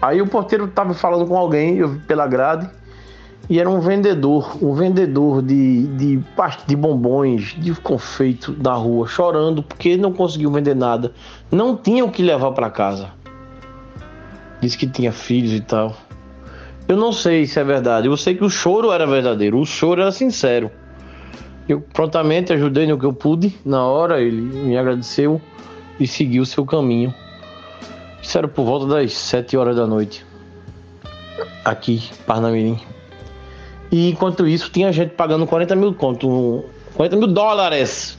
Aí o porteiro tava falando com alguém, eu vi pela grade. E era um vendedor, um vendedor de, de, de bombons, de confeito na rua, chorando porque não conseguiu vender nada. Não tinha o que levar para casa. Disse que tinha filhos e tal. Eu não sei se é verdade. Eu sei que o choro era verdadeiro, o choro era sincero. Eu prontamente ajudei no que eu pude. Na hora ele me agradeceu e seguiu seu caminho. Isso era por volta das 7 horas da noite. Aqui, Parnamirim. E enquanto isso, tinha gente pagando 40 mil conto, 40 mil dólares.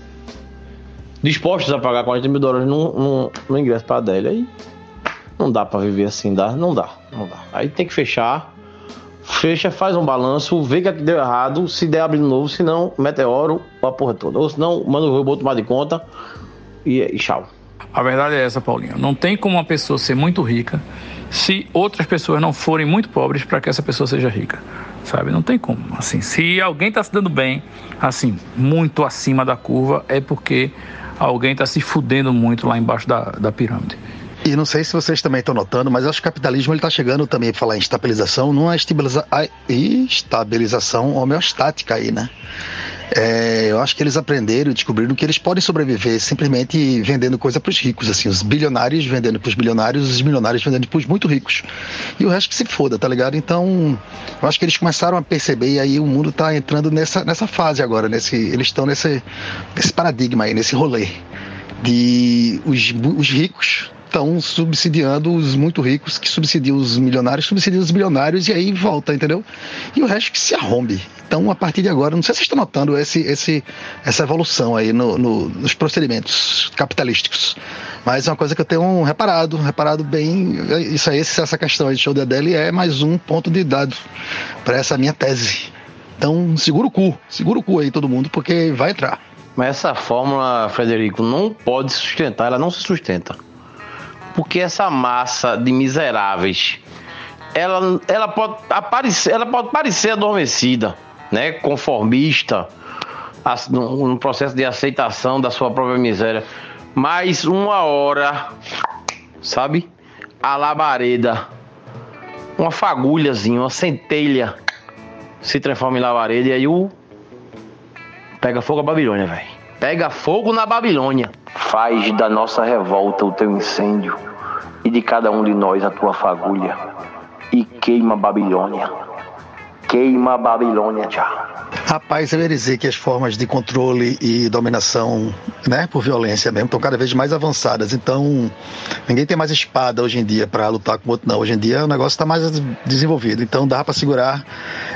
Dispostos a pagar 40 mil dólares no, no, no ingresso para Adélia. Aí não dá para viver assim, dá? Não dá, não dá. Aí tem que fechar. Fecha, faz um balanço, vê que deu errado. Se der, abre de novo. Se não, meteoro, a porra toda. Ou se não, manda o robô tomar de conta e, e tchau. A verdade é essa, Paulinho. Não tem como uma pessoa ser muito rica se outras pessoas não forem muito pobres para que essa pessoa seja rica sabe? Não tem como. Assim, se alguém está se dando bem, assim, muito acima da curva, é porque alguém está se fudendo muito lá embaixo da, da pirâmide. E não sei se vocês também estão notando, mas acho que o capitalismo está chegando também, para falar em estabilização, numa estabiliza... estabilização homeostática aí, né? é, eu acho que eles aprenderam e descobriram que eles podem sobreviver simplesmente vendendo coisa para os ricos, assim, os bilionários vendendo para os bilionários, os milionários vendendo para os muito ricos. E o resto que se foda, tá ligado? Então, eu acho que eles começaram a perceber e aí o mundo está entrando nessa, nessa fase agora, nesse, eles estão nesse, nesse paradigma aí, nesse rolê de os, os ricos estão subsidiando os muito ricos, que subsidiam os milionários, subsidiam os bilionários e aí volta, entendeu? E o resto que se arrombe. Então, a partir de agora, não sei se vocês estão notando esse, esse, essa evolução aí no, no, nos procedimentos capitalísticos. Mas é uma coisa que eu tenho reparado, reparado bem. Isso aí, essa questão aí de show de Adele é mais um ponto de dado para essa minha tese. Então, segura o cu, segura o cu aí todo mundo, porque vai entrar. Mas essa fórmula, Frederico, não pode sustentar, ela não se sustenta. Porque essa massa de miseráveis, ela, ela, pode, aparecer, ela pode parecer adormecida, né? conformista, no processo de aceitação da sua própria miséria. Mas uma hora, sabe? A labareda, uma fagulhazinha, uma centelha se transforma em labareda e aí o. Pega fogo a Babilônia, velho. Pega fogo na Babilônia. Faz da nossa revolta o teu incêndio e de cada um de nós a tua fagulha. E queima a Babilônia. Queima a Babilônia, tchau. Rapaz, eu ia dizer que as formas de controle e dominação, né, por violência mesmo, estão cada vez mais avançadas. Então, ninguém tem mais espada hoje em dia para lutar com o outro, não. Hoje em dia o negócio está mais desenvolvido. Então, dá para segurar.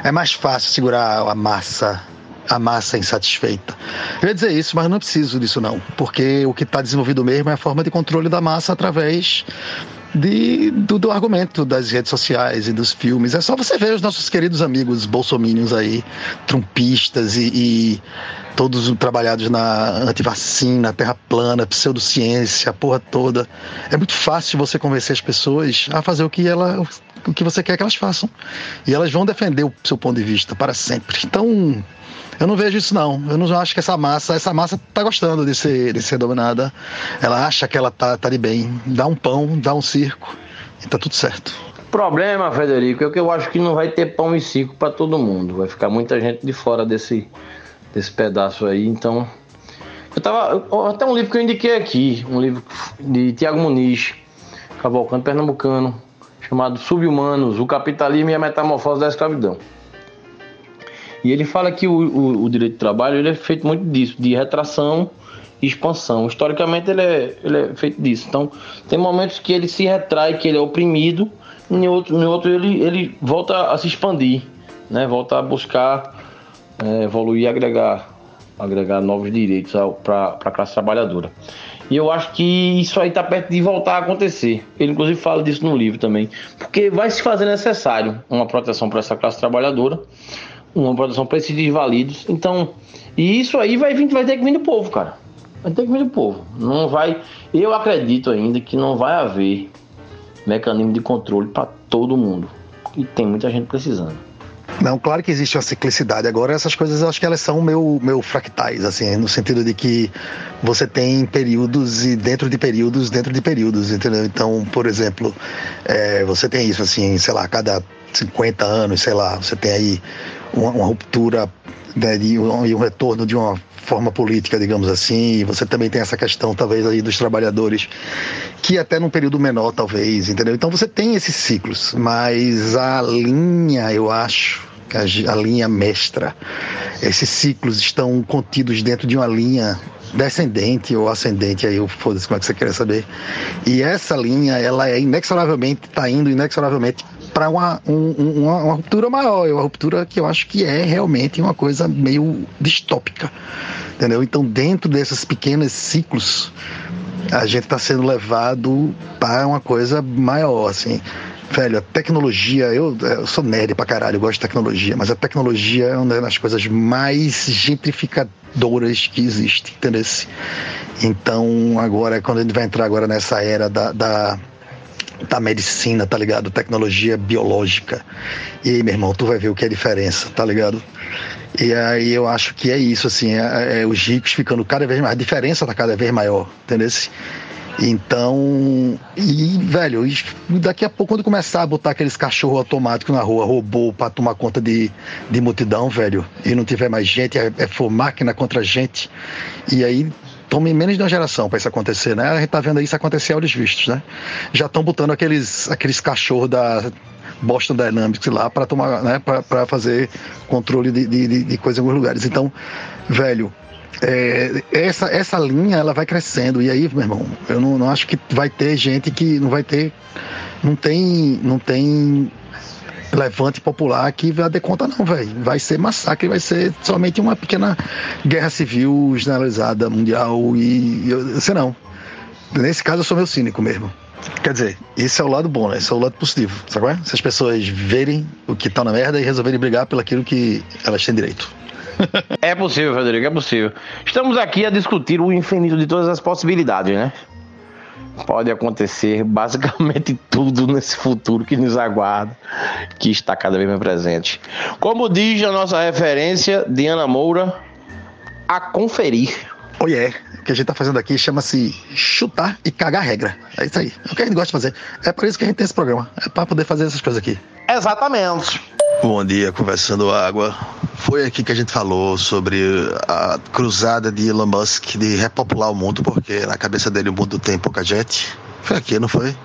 É mais fácil segurar a massa a massa insatisfeita. Eu ia dizer isso, mas não preciso disso não, porque o que está desenvolvido mesmo é a forma de controle da massa através de, do, do, argumento das redes sociais e dos filmes. É só você ver os nossos queridos amigos bolsominions aí, trumpistas e, e todos trabalhados na antivacina, terra plana, pseudociência, a porra toda. É muito fácil você convencer as pessoas a fazer o que ela o que você quer que elas façam. E elas vão defender o seu ponto de vista para sempre. Então, eu não vejo isso não. Eu não acho que essa massa, essa massa tá gostando de ser, de ser dominada. Ela acha que ela tá, tá de bem. Dá um pão, dá um circo e tá tudo certo. Problema, Federico, é que eu acho que não vai ter pão e circo para todo mundo. Vai ficar muita gente de fora desse, desse pedaço aí. Então, eu tava até um livro que eu indiquei aqui, um livro de Tiago Muniz, Cavalcante Pernambucano, chamado Subhumanos: O Capitalismo e a Metamorfose da Escravidão. E ele fala que o, o, o, direito do trabalho ele é feito muito disso, de retração e expansão. Historicamente ele é, ele é feito disso. Então tem momentos que ele se retrai, que ele é oprimido, e em outro, em outro ele, ele volta a se expandir, né? volta a buscar é, evoluir e agregar, agregar novos direitos para a classe trabalhadora. E eu acho que isso aí está perto de voltar a acontecer. Ele, inclusive, fala disso no livro também. Porque vai se fazer necessário uma proteção para essa classe trabalhadora uma produção para esses desvalidos. Então, e isso aí vai, vir, vai ter que vir do povo, cara. Vai ter que vir do povo. Não vai. Eu acredito ainda que não vai haver mecanismo de controle para todo mundo. E tem muita gente precisando. Não, claro que existe uma ciclicidade. Agora, essas coisas eu acho que elas são meu, meu fractais, assim, no sentido de que você tem períodos e dentro de períodos, dentro de períodos, entendeu? Então, por exemplo, é, você tem isso, assim, sei lá, cada 50 anos, sei lá, você tem aí uma, uma ruptura né, e um retorno de uma forma política, digamos assim. E você também tem essa questão, talvez, aí dos trabalhadores, que até num período menor, talvez, entendeu? Então você tem esses ciclos, mas a linha, eu acho, a, linha mestra, esses ciclos estão contidos dentro de uma linha descendente ou ascendente, aí foda-se como é que você quer saber. E essa linha, ela é inexoravelmente, está indo inexoravelmente para uma, um, uma, uma, ruptura maior, uma ruptura que eu acho que é realmente uma coisa meio distópica, entendeu? Então, dentro desses pequenos ciclos, a gente está sendo levado para uma coisa maior, assim. Velho, a tecnologia, eu, eu sou nerd pra caralho, eu gosto de tecnologia, mas a tecnologia é uma das coisas mais gentrificadoras que existe, entendeu? Então, agora, quando a gente vai entrar agora nessa era da, da da medicina, tá ligado? Tecnologia biológica. E aí, meu irmão, tu vai ver o que é a diferença, tá ligado? E aí eu acho que é isso, assim, é, é, os ricos ficando cada vez mais, a diferença tá cada vez maior, entendeu? Então, e velho, daqui a pouco, quando começar a botar aqueles cachorros automáticos na rua, robô pra tomar conta de, de multidão, velho, e não tiver mais gente, é, é for máquina contra gente, e aí tome menos de uma geração para isso acontecer, né? A gente tá vendo isso acontecer a olhos vistos, né? Já estão botando aqueles, aqueles cachorros da Boston Dynamics lá para tomar, né? Para fazer controle de, de, de coisa em alguns lugares. Então, velho, é, essa, essa linha ela vai crescendo. E aí, meu irmão, eu não, não acho que vai ter gente que não vai ter. Não tem. Não tem levante popular que vai dar conta, não, velho. Vai ser massacre, vai ser somente uma pequena guerra civil generalizada, mundial. E eu sei não. Nesse caso, eu sou meu cínico mesmo. Quer dizer, esse é o lado bom, né? Esse é o lado positivo, sabe? Se as pessoas verem o que tá na merda e resolverem brigar pelo aquilo que elas têm direito. <laughs> É possível, Frederico, é possível. Estamos aqui a discutir o infinito de todas as possibilidades, né? Pode acontecer basicamente <laughs> tudo nesse futuro que nos aguarda, que está cada vez mais presente. Como diz a nossa referência, Diana Moura, a conferir. Oh yeah. O que a gente tá fazendo aqui chama-se chutar e cagar regra. É isso aí. É o que a gente gosta de fazer. É por isso que a gente tem esse programa. É para poder fazer essas coisas aqui. Exatamente. Bom dia, conversando água. Foi aqui que a gente falou sobre a cruzada de Elon Musk de repopular o mundo, porque na cabeça dele o mundo tem pouca gente. Foi aqui, não foi?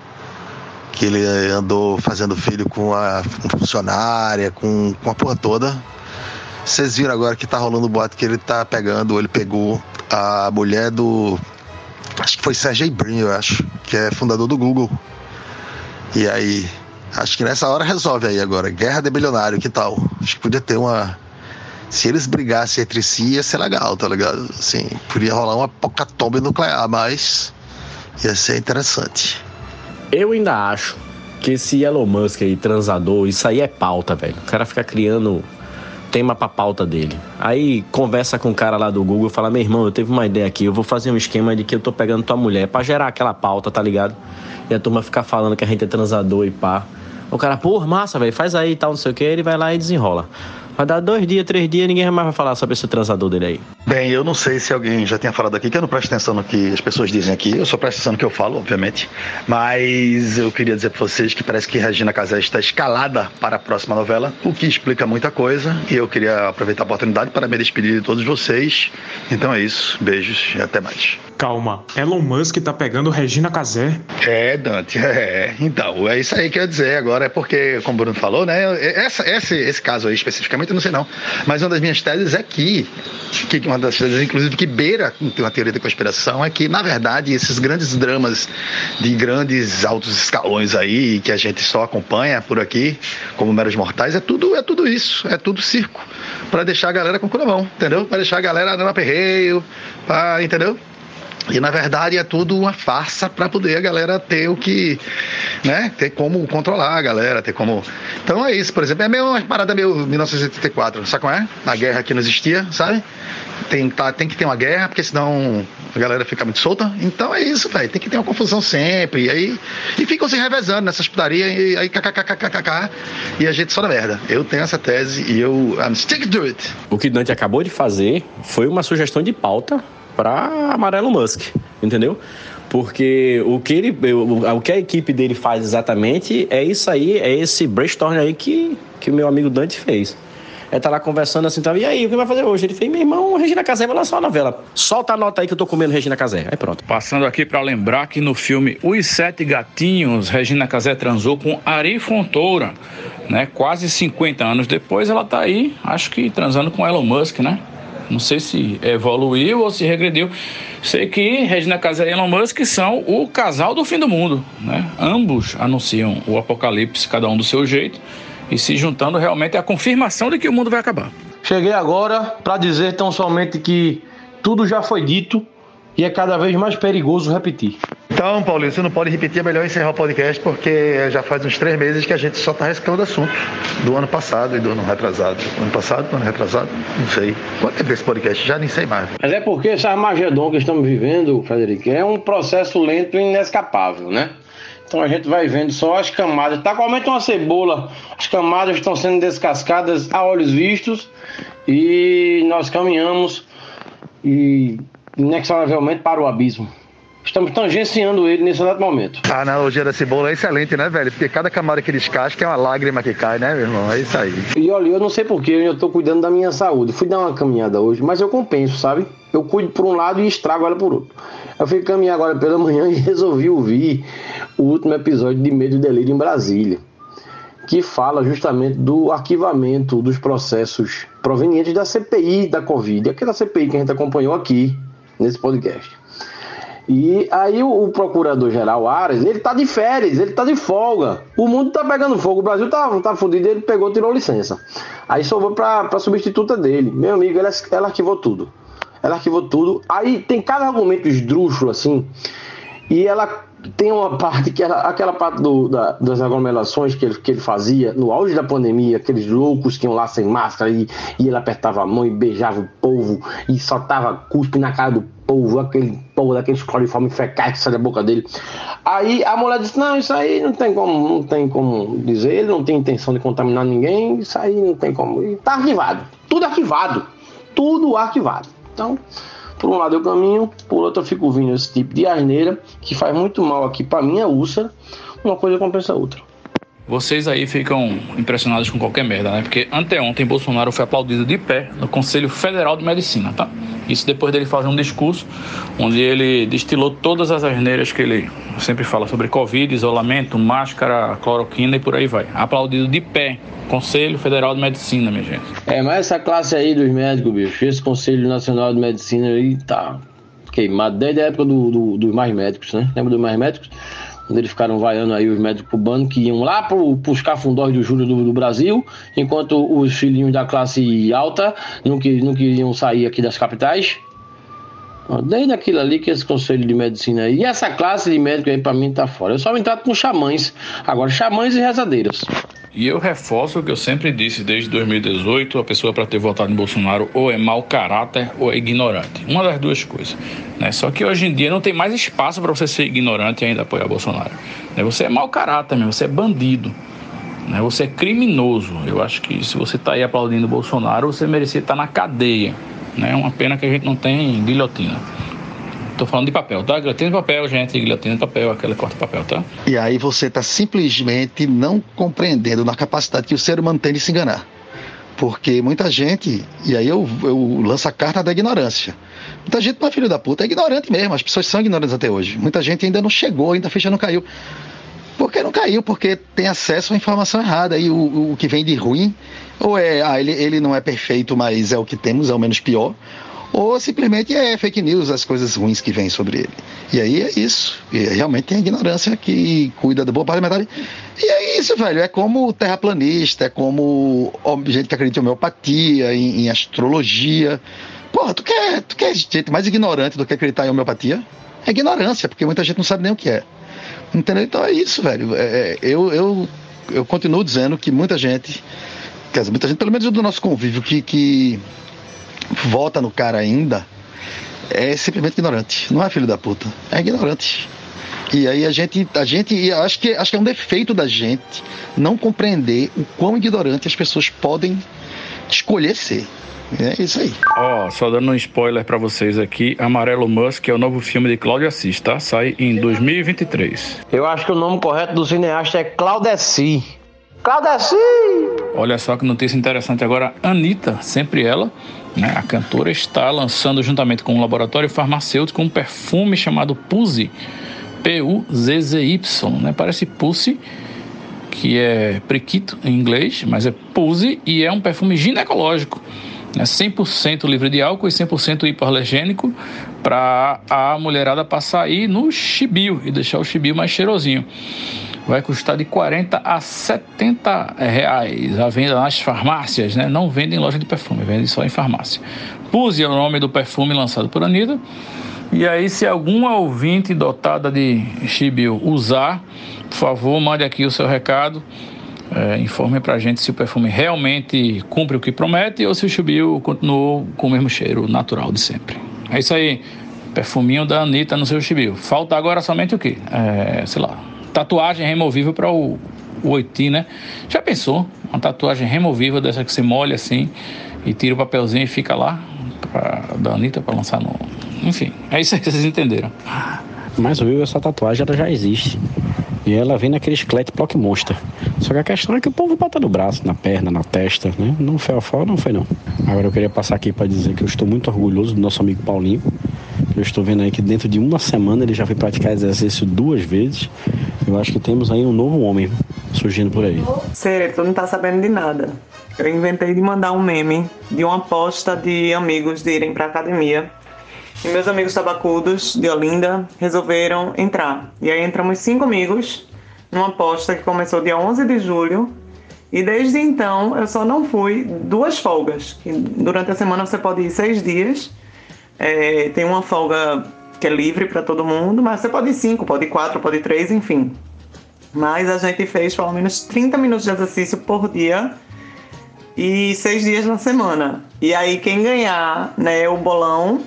Que ele andou fazendo filho com a funcionária, com, com a porra toda. Vocês viram agora que tá rolando o boato que ele tá pegando, ele pegou a mulher do. Acho que foi Sergey Brin, eu acho, que é fundador do Google. E aí, acho que nessa hora resolve aí agora. Guerra de bilionário, que tal? Acho que podia ter uma. Se eles brigassem entre si, ia ser legal, tá ligado? Assim, podia rolar uma pocatombe nuclear, mas ia ser interessante. Eu ainda acho que esse Elon Musk aí, transador, isso aí é pauta, velho. O cara fica criando tema pra pauta dele. Aí conversa com o cara lá do Google fala: Meu irmão, eu teve uma ideia aqui, eu vou fazer um esquema de que eu tô pegando tua mulher pra gerar aquela pauta, tá ligado? E a turma ficar falando que a gente é transador e pá. O cara, pô, massa, velho, faz aí e tal, não sei o que, ele vai lá e desenrola. Vai dar dois dias, três dias, ninguém mais vai falar sobre esse transador dele aí. Bem, eu não sei se alguém já tinha falado aqui, que eu não presto atenção no que as pessoas dizem aqui, eu só presto atenção no que eu falo, obviamente. Mas eu queria dizer para vocês que parece que Regina Casé está escalada para a próxima novela, o que explica muita coisa. E eu queria aproveitar a oportunidade para me despedir de todos vocês. Então é isso, beijos e até mais. Calma, Elon Musk tá pegando Regina Casé? É, Dante, é. Então, é isso aí que eu ia dizer agora, é porque, como o Bruno falou, né? Essa, esse, esse caso aí especificamente eu não sei não. Mas uma das minhas teses é que, que uma das teses, inclusive, que beira uma teoria da conspiração, é que, na verdade, esses grandes dramas de grandes altos escalões aí, que a gente só acompanha por aqui, como meros mortais, é tudo, é tudo isso, é tudo circo. para deixar a galera com o cu na mão, entendeu? Para deixar a galera dando aperreio, pra, entendeu? E na verdade é tudo uma farsa para poder a galera ter o que, né, ter como controlar a galera, ter como. Então é isso, por exemplo, é meio uma parada meio 1984, sabe qual é? A guerra que não existia, sabe? Tem, tá, tem que ter uma guerra, porque senão a galera fica muito solta. Então é isso, velho. Tem que ter uma confusão sempre. E aí. E ficam se revezando nessas putarias. E aí kkkkkk. E a gente só na merda. Eu tenho essa tese e eu. I'm stick to it. O que Dante acabou de fazer foi uma sugestão de pauta para Amarelo Musk, entendeu? Porque o que, ele, o, que a equipe dele faz exatamente é isso aí, é esse brainstorm aí que, que o meu amigo Dante fez. É tá lá conversando assim, tá, e aí, o que vai fazer hoje? Ele fez, meu irmão, Regina Casé vai lançar uma novela. Solta a nota aí que eu tô comendo Regina Casé. Aí pronto. Passando aqui para lembrar que no filme Os Sete Gatinhos, Regina Casé transou com Ari Fontoura, né? Quase 50 anos depois ela tá aí, acho que transando com Elon Musk, né? Não sei se evoluiu ou se regrediu. Sei que Regina Casé e Elon Musk são o casal do fim do mundo. Né? Ambos anunciam o apocalipse, cada um do seu jeito. E se juntando realmente é a confirmação de que o mundo vai acabar. Cheguei agora para dizer tão somente que tudo já foi dito e é cada vez mais perigoso repetir. Então, Paulinho, você não pode repetir, é melhor encerrar o podcast, porque já faz uns três meses que a gente só está reciclando assunto do ano passado e do ano retrasado. Ano passado, do ano retrasado, não sei. Quanto tempo esse podcast? Já nem sei mais. Mas é porque esse Armagedon que estamos vivendo, Frederico, é um processo lento e inescapável, né? Então a gente vai vendo só as camadas. Tá como uma cebola, as camadas estão sendo descascadas a olhos vistos e nós caminhamos e inexoravelmente para o abismo. Estamos tangenciando ele nesse exato momento. A analogia da cebola é excelente, né, velho? Porque cada camada que descasca é uma lágrima que cai, né, meu irmão? É isso aí. E olha, eu não sei porquê, eu tô cuidando da minha saúde. Fui dar uma caminhada hoje, mas eu compenso, sabe? Eu cuido por um lado e estrago ela por outro. Eu fui caminhar agora pela manhã <laughs> e resolvi ouvir o último episódio de Medo e Delírio em Brasília, que fala justamente do arquivamento dos processos provenientes da CPI da Covid, aquela CPI que a gente acompanhou aqui nesse podcast. E aí o, o procurador-geral Ares, ele tá de férias, ele tá de folga. O mundo tá pegando fogo, o Brasil tá, tá fudido, ele pegou, tirou licença. Aí sobrou pra, pra substituta dele. Meu amigo, ela, ela arquivou tudo. Ela arquivou tudo. Aí tem cada argumento esdrúxulo, assim. E ela tem uma parte que era aquela parte do, da, das aglomerações que ele, que ele fazia no auge da pandemia, aqueles loucos que iam lá sem máscara e, e ele apertava a mão e beijava o povo e soltava cuspe na cara do povo, aquele povo daqueles cloriformes fecais que sai da boca dele. Aí a mulher disse: Não, isso aí não tem como, não tem como dizer, ele não tem intenção de contaminar ninguém, isso aí não tem como. E tá arquivado, tudo arquivado, tudo arquivado. Então. Por um lado eu caminho, por outro eu fico vindo esse tipo de asneira que faz muito mal aqui para minha úlcera. Uma coisa compensa a outra. Vocês aí ficam impressionados com qualquer merda, né? Porque anteontem Bolsonaro foi aplaudido de pé no Conselho Federal de Medicina, tá? Isso depois dele fazer um discurso onde ele destilou todas as asneiras que ele sempre fala sobre Covid, isolamento, máscara, cloroquina e por aí vai. Aplaudido de pé. Conselho Federal de Medicina, minha gente. É, mas essa classe aí dos médicos, bicho, esse Conselho Nacional de Medicina aí tá queimado desde a época do, do, dos mais médicos, né? Lembra dos mais médicos? Quando eles ficaram vaiando aí os médicos cubanos que iam lá para os cafundós do Júlio do, do, Brasil, enquanto os filhinhos da classe alta não, que, não queriam sair aqui das capitais. Desde aquilo ali que esse conselho de medicina aí, e essa classe de médico aí para mim tá fora. Eu só me trato com xamãs, agora xamãs e rezadeiras. E eu reforço o que eu sempre disse desde 2018: a pessoa para ter votado em Bolsonaro ou é mau caráter ou é ignorante. Uma das duas coisas. Né? Só que hoje em dia não tem mais espaço para você ser ignorante e ainda apoiar Bolsonaro. Né? Você é mau caráter mesmo, você é bandido. Né? Você é criminoso. Eu acho que se você está aí aplaudindo Bolsonaro, você merecia estar tá na cadeia. É né? uma pena que a gente não tem guilhotina. Tô falando de papel, tá? Guilhotina de papel, gente. Guilhotina de papel, aquela corta papel, tá? E aí você está simplesmente não compreendendo na capacidade que o ser humano tem de se enganar. Porque muita gente, e aí eu, eu lanço a carta da ignorância. Muita gente não é filho da puta, é ignorante mesmo. As pessoas são ignorantes até hoje. Muita gente ainda não chegou, ainda a ficha não caiu. Por que não caiu? Porque tem acesso à informação errada. E o, o que vem de ruim, ou é, ah, ele, ele não é perfeito, mas é o que temos, é o menos pior ou simplesmente é fake news, as coisas ruins que vêm sobre ele. E aí é isso. E realmente tem a ignorância que cuida da boa parte da metade. E é isso, velho. É como terraplanista, é como gente que acredita em homeopatia, em, em astrologia. Porra, tu quer, tu quer gente mais ignorante do que acreditar em homeopatia? É ignorância, porque muita gente não sabe nem o que é. Entendeu? Então é isso, velho. É, é eu, eu, eu continuo dizendo que muita gente, quer dizer, muita gente, pelo menos do nosso convívio, que, que vota no cara ainda é simplesmente ignorante. Não é filho da puta, é ignorante. E aí a gente, a gente, acho que acho que é um defeito da gente não compreender o quão ignorante as pessoas podem escolher ser. É isso aí. Ó, oh, só dando um spoiler para vocês aqui, Amarelo Musk é o novo filme de Cláudio Assis, tá? Sai em 2023. Eu acho que o nome correto do cineasta é Claudeci. Claudeci! Olha só que notícia interessante agora, Anitta, sempre ela, né? A cantora está lançando, juntamente com um laboratório farmacêutico, um perfume chamado Pussy, P-U-Z-Z-Y. Né? Parece Pussy, que é prequito em inglês, mas é Pussy e é um perfume ginecológico. Né? 100% livre de álcool e 100% hipoalergênico para a mulherada passar aí no chibio e deixar o chibio mais cheirosinho vai custar de 40 a 70 reais a venda nas farmácias, né? Não vende em loja de perfume, vende só em farmácia. Puse é o nome do perfume lançado por Anitta. E aí, se alguma ouvinte dotada de Chibio usar, por favor, mande aqui o seu recado. É, informe pra gente se o perfume realmente cumpre o que promete ou se o Chibio continuou com o mesmo cheiro natural de sempre. É isso aí. Perfuminho da Anitta no seu Chibio. Falta agora somente o quê? É, sei lá, tatuagem removível para o, o oiti, né? Já pensou? Uma tatuagem removível dessa que você molha assim e tira o papelzinho e fica lá pra, da Anitta para lançar no. Enfim, é isso aí que vocês entenderam. Mas Will, essa tatuagem ela já existe. E ela vem naquele esqueleto Block Monster. Só que a questão é que o povo bota no braço, na perna, na testa, né? Não foi a fora, não foi não. Agora eu queria passar aqui para dizer que eu estou muito orgulhoso do nosso amigo Paulinho. Eu estou vendo aí que dentro de uma semana ele já foi praticar exercício duas vezes. Eu acho que temos aí um novo homem surgindo por aí. Sério, tu não tá sabendo de nada. Eu inventei de mandar um meme de uma aposta de amigos de irem pra academia. E meus amigos tabacudos de Olinda resolveram entrar. E aí entramos cinco amigos numa aposta que começou dia 11 de julho. E desde então eu só não fui duas folgas. Durante a semana você pode ir seis dias. É, tem uma folga que é livre para todo mundo, mas você pode ir cinco, pode ir quatro, pode ir três, enfim. Mas a gente fez pelo menos 30 minutos de exercício por dia e seis dias na semana. E aí quem ganhar né, o bolão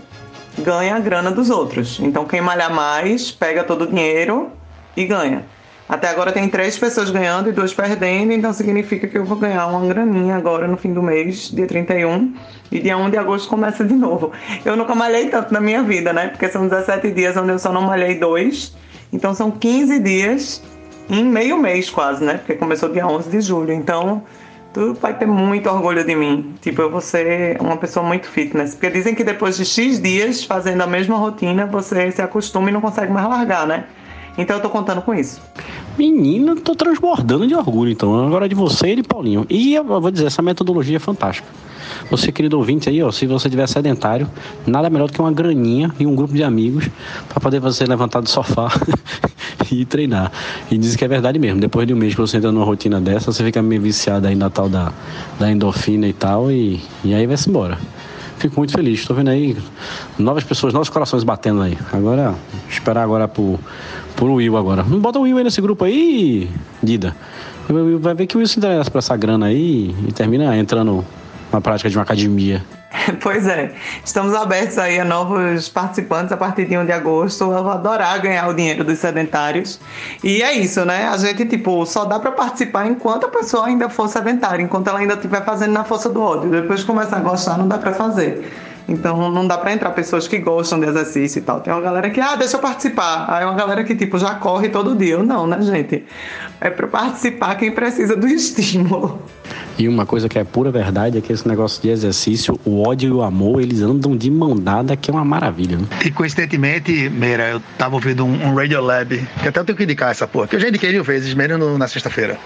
ganha a grana dos outros. Então quem malhar mais pega todo o dinheiro e ganha. Até agora tem três pessoas ganhando e duas perdendo, então significa que eu vou ganhar uma graninha agora no fim do mês, dia 31, e dia 1 de agosto começa de novo. Eu nunca malhei tanto na minha vida, né? Porque são 17 dias onde eu só não malhei dois, então são 15 dias em meio mês quase, né? Porque começou dia 11 de julho. Então, tu vai ter muito orgulho de mim. Tipo, eu vou ser uma pessoa muito fitness. Porque dizem que depois de X dias fazendo a mesma rotina, você se acostuma e não consegue mais largar, né? Então eu tô contando com isso. Menina, tô transbordando de orgulho, então. Agora é de você e de Paulinho. E eu vou dizer, essa metodologia é fantástica. Você, querido ouvinte aí, ó, se você tiver sedentário, nada melhor do que uma graninha e um grupo de amigos para poder você levantar do sofá <laughs> e treinar. E diz que é verdade mesmo. Depois de um mês que você entra numa rotina dessa, você fica meio viciado aí na tal da, da endorfina e tal, e, e aí vai-se embora. Fico muito feliz. Estou vendo aí novas pessoas, novos corações batendo aí. Agora, esperar agora pro, pro Will agora. Não bota o Will aí nesse grupo aí, Dida. Vai ver que o Will se interessa por essa grana aí e termina entrando na prática de uma academia. <laughs> Pois é, estamos abertos aí a novos participantes a partir de 1 de agosto. Eu vou adorar ganhar o dinheiro dos sedentários. E é isso, né? A gente, tipo, só dá para participar enquanto a pessoa ainda for sedentária, enquanto ela ainda estiver fazendo na força do ódio. Depois começar a gostar, não dá para fazer. Então não dá para entrar pessoas que gostam de exercício e tal. Tem uma galera que, ah, deixa eu participar. Aí uma galera que, tipo, já corre todo dia. Eu não, né, gente? É para participar quem precisa do <laughs> estímulo. E uma coisa que é pura verdade é que esse negócio de exercício, o ódio e o amor, eles andam de mão dada, que é uma maravilha. Né? E coincidentemente, Meira, eu tava ouvindo um, um Radio Lab, que até eu tenho que indicar essa porra, que eu já indiquei mil vezes, mesmo na sexta-feira,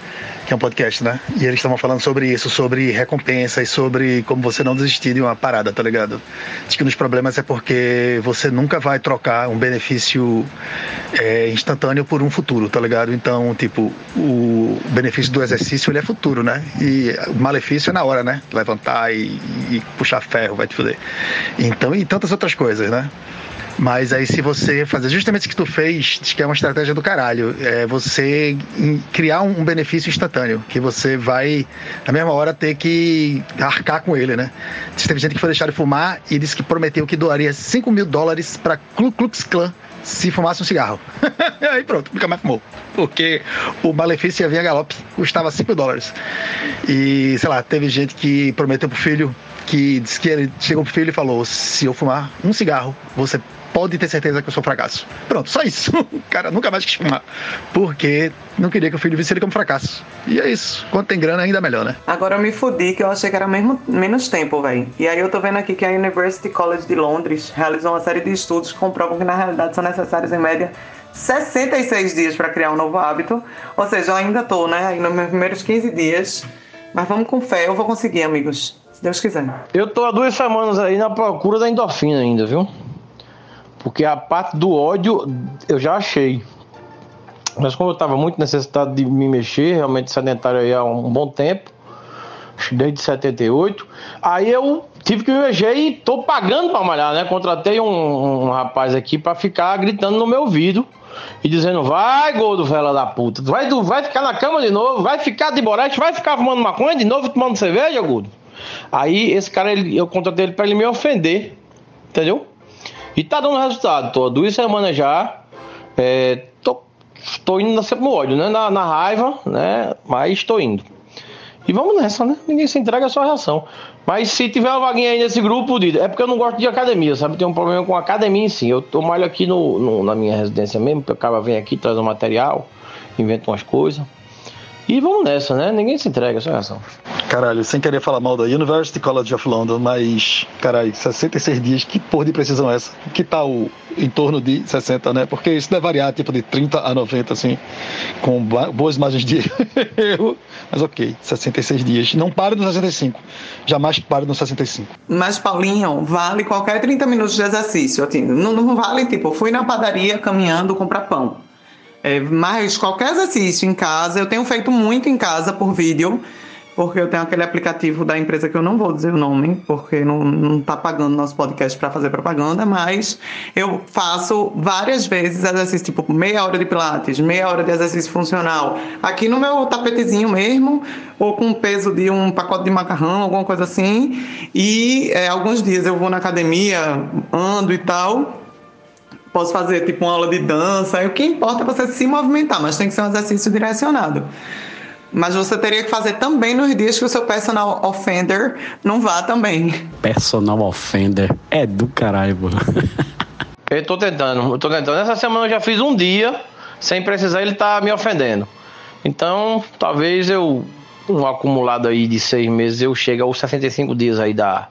que é um podcast, né? E eles estavam falando sobre isso, sobre recompensa e sobre como você não desistir de uma parada, tá ligado? Diz que nos problemas é porque você nunca vai trocar um benefício é, instantâneo por um futuro, tá ligado? Então, tipo, o benefício do exercício, ele é futuro, né? E o malefício é na hora, né? Levantar e, e puxar ferro, vai te foder. Então, e tantas outras coisas, né? Mas aí se você fazer justamente o que tu fez, que é uma estratégia do caralho, é você criar um benefício instantâneo, que você vai na mesma hora ter que arcar com ele, né? Teve gente que foi deixar de fumar e disse que prometeu que doaria 5 mil dólares para Ku Klux Klan se fumasse um cigarro. <laughs> aí pronto, nunca mais fumou. Porque o malefício ia vir a galope, custava 5 dólares. E, sei lá, teve gente que prometeu pro filho que disse que ele chegou pro filho e falou: se eu fumar um cigarro, você pode ter certeza que eu sou fracasso. Pronto, só isso. <laughs> O cara nunca mais quis fumar. Porque não queria que o filho visse ele como fracasso. E é isso. Quando tem grana, ainda melhor, né? Agora eu me fudi que eu achei que era mesmo, menos tempo, velho. E aí eu tô vendo aqui que a University College de Londres realizou uma série de estudos que comprovam que na realidade são necessários em média 66 dias para criar um novo hábito. Ou seja, eu ainda tô, né, aí nos meus primeiros 15 dias. Mas vamos com fé, eu vou conseguir, amigos. Se Deus quiser. Eu tô há duas semanas aí na procura da endorfina ainda, viu? Porque a parte do ódio eu já achei. Mas como eu estava muito necessitado de me mexer, realmente sedentário aí há um bom tempo, desde 78, aí eu tive que me mexer e tô pagando para malhar, né? Contratei um, um rapaz aqui para ficar gritando no meu ouvido e dizendo: vai, gordo, vela da puta, vai, vai ficar na cama de novo, vai ficar de borete, vai ficar fumando maconha de novo, tomando cerveja, gordo. Aí esse cara, ele, eu contratei ele para ele me ofender, entendeu? E tá dando resultado. Tô duas semanas já. É, tô, tô indo sempre no ódio, né? Na, na, raiva, né? Mas estou indo. E vamos nessa, né? Ninguém se entrega a sua reação. Mas se tiver uma vaguinha aí nesse grupo, é porque eu não gosto de academia, sabe? Tem um problema com academia em si. Eu, eu malho aqui no, no, na minha residência mesmo, porque o cara vem aqui, traz um material, inventa umas coisas. E vamos nessa, né? Ninguém se entrega a sua reação. Caralho, sem querer falar mal da University College of London, mas, caralho, 66 dias, que porra de precisão é essa? Que tal em torno de 60, né? Porque isso deve variar, tipo, de 30 a 90, assim, com boas margens de <laughs> erro. Mas ok, 66 dias. Não pare no 65. Jamais pare no 65. Mas, Paulinho, vale qualquer 30 minutos de exercício. Assim, não, não vale, tipo, fui na padaria caminhando comprar pão. É, mas qualquer exercício em casa, eu tenho feito muito em casa por vídeo porque eu tenho aquele aplicativo da empresa que eu não vou dizer o nome, porque não, não tá pagando nosso podcast para fazer propaganda, mas eu faço várias vezes exercício, tipo meia hora de pilates, meia hora de exercício funcional, aqui no meu tapetezinho mesmo, ou com o peso de um pacote de macarrão, alguma coisa assim, e é, alguns dias eu vou na academia, ando e tal, posso fazer tipo uma aula de dança, o que importa é você se movimentar, mas tem que ser um exercício direcionado. Mas você teria que fazer também nos dias que o seu personal offender não vá também. Personal offender é do caralho, mano. <laughs> Eu tô tentando, eu tô tentando. Essa semana eu já fiz um dia, sem precisar ele tá me ofendendo. Então, talvez eu, um acumulado aí de seis meses, eu chegue aos 65 dias aí da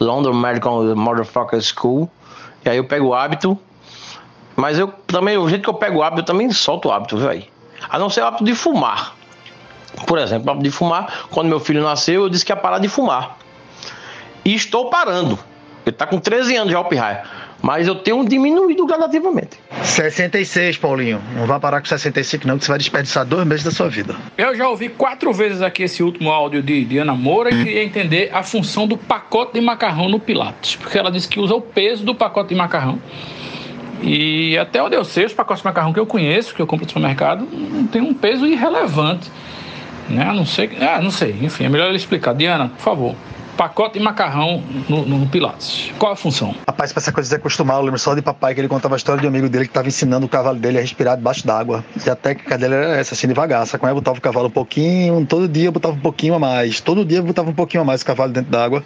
London Medical Motherfucker School. E aí eu pego o hábito. Mas eu também, o jeito que eu pego o hábito, eu também solto o hábito, velho. A não ser o hábito de fumar. Por exemplo, de fumar, quando meu filho nasceu, eu disse que ia parar de fumar. E estou parando. Ele está com 13 anos já, o pirraia. Mas eu tenho diminuído gradativamente. 66, Paulinho. Não vai parar com 65, não, que você vai desperdiçar dois meses da sua vida. Eu já ouvi quatro vezes aqui esse último áudio de, de Ana Moura e queria entender a função do pacote de macarrão no Pilates. Porque ela disse que usa o peso do pacote de macarrão. E até onde eu sei, os pacotes de macarrão que eu conheço, que eu compro no supermercado, tem um peso irrelevante. Né? Não sei, ah, não sei, enfim, é melhor ele explicar. Diana, por favor. Pacote de macarrão no, no Pilates. Qual a função? Rapaz, pra essa coisa de acostumar, eu lembro só de papai que ele contava a história de um amigo dele que estava ensinando o cavalo dele a respirar debaixo d'água. E a técnica dele era essa, assim, devagar. Sabe como é? Botava o cavalo um pouquinho, todo dia botava um pouquinho a mais. Todo dia botava um pouquinho a mais o cavalo dentro d'água.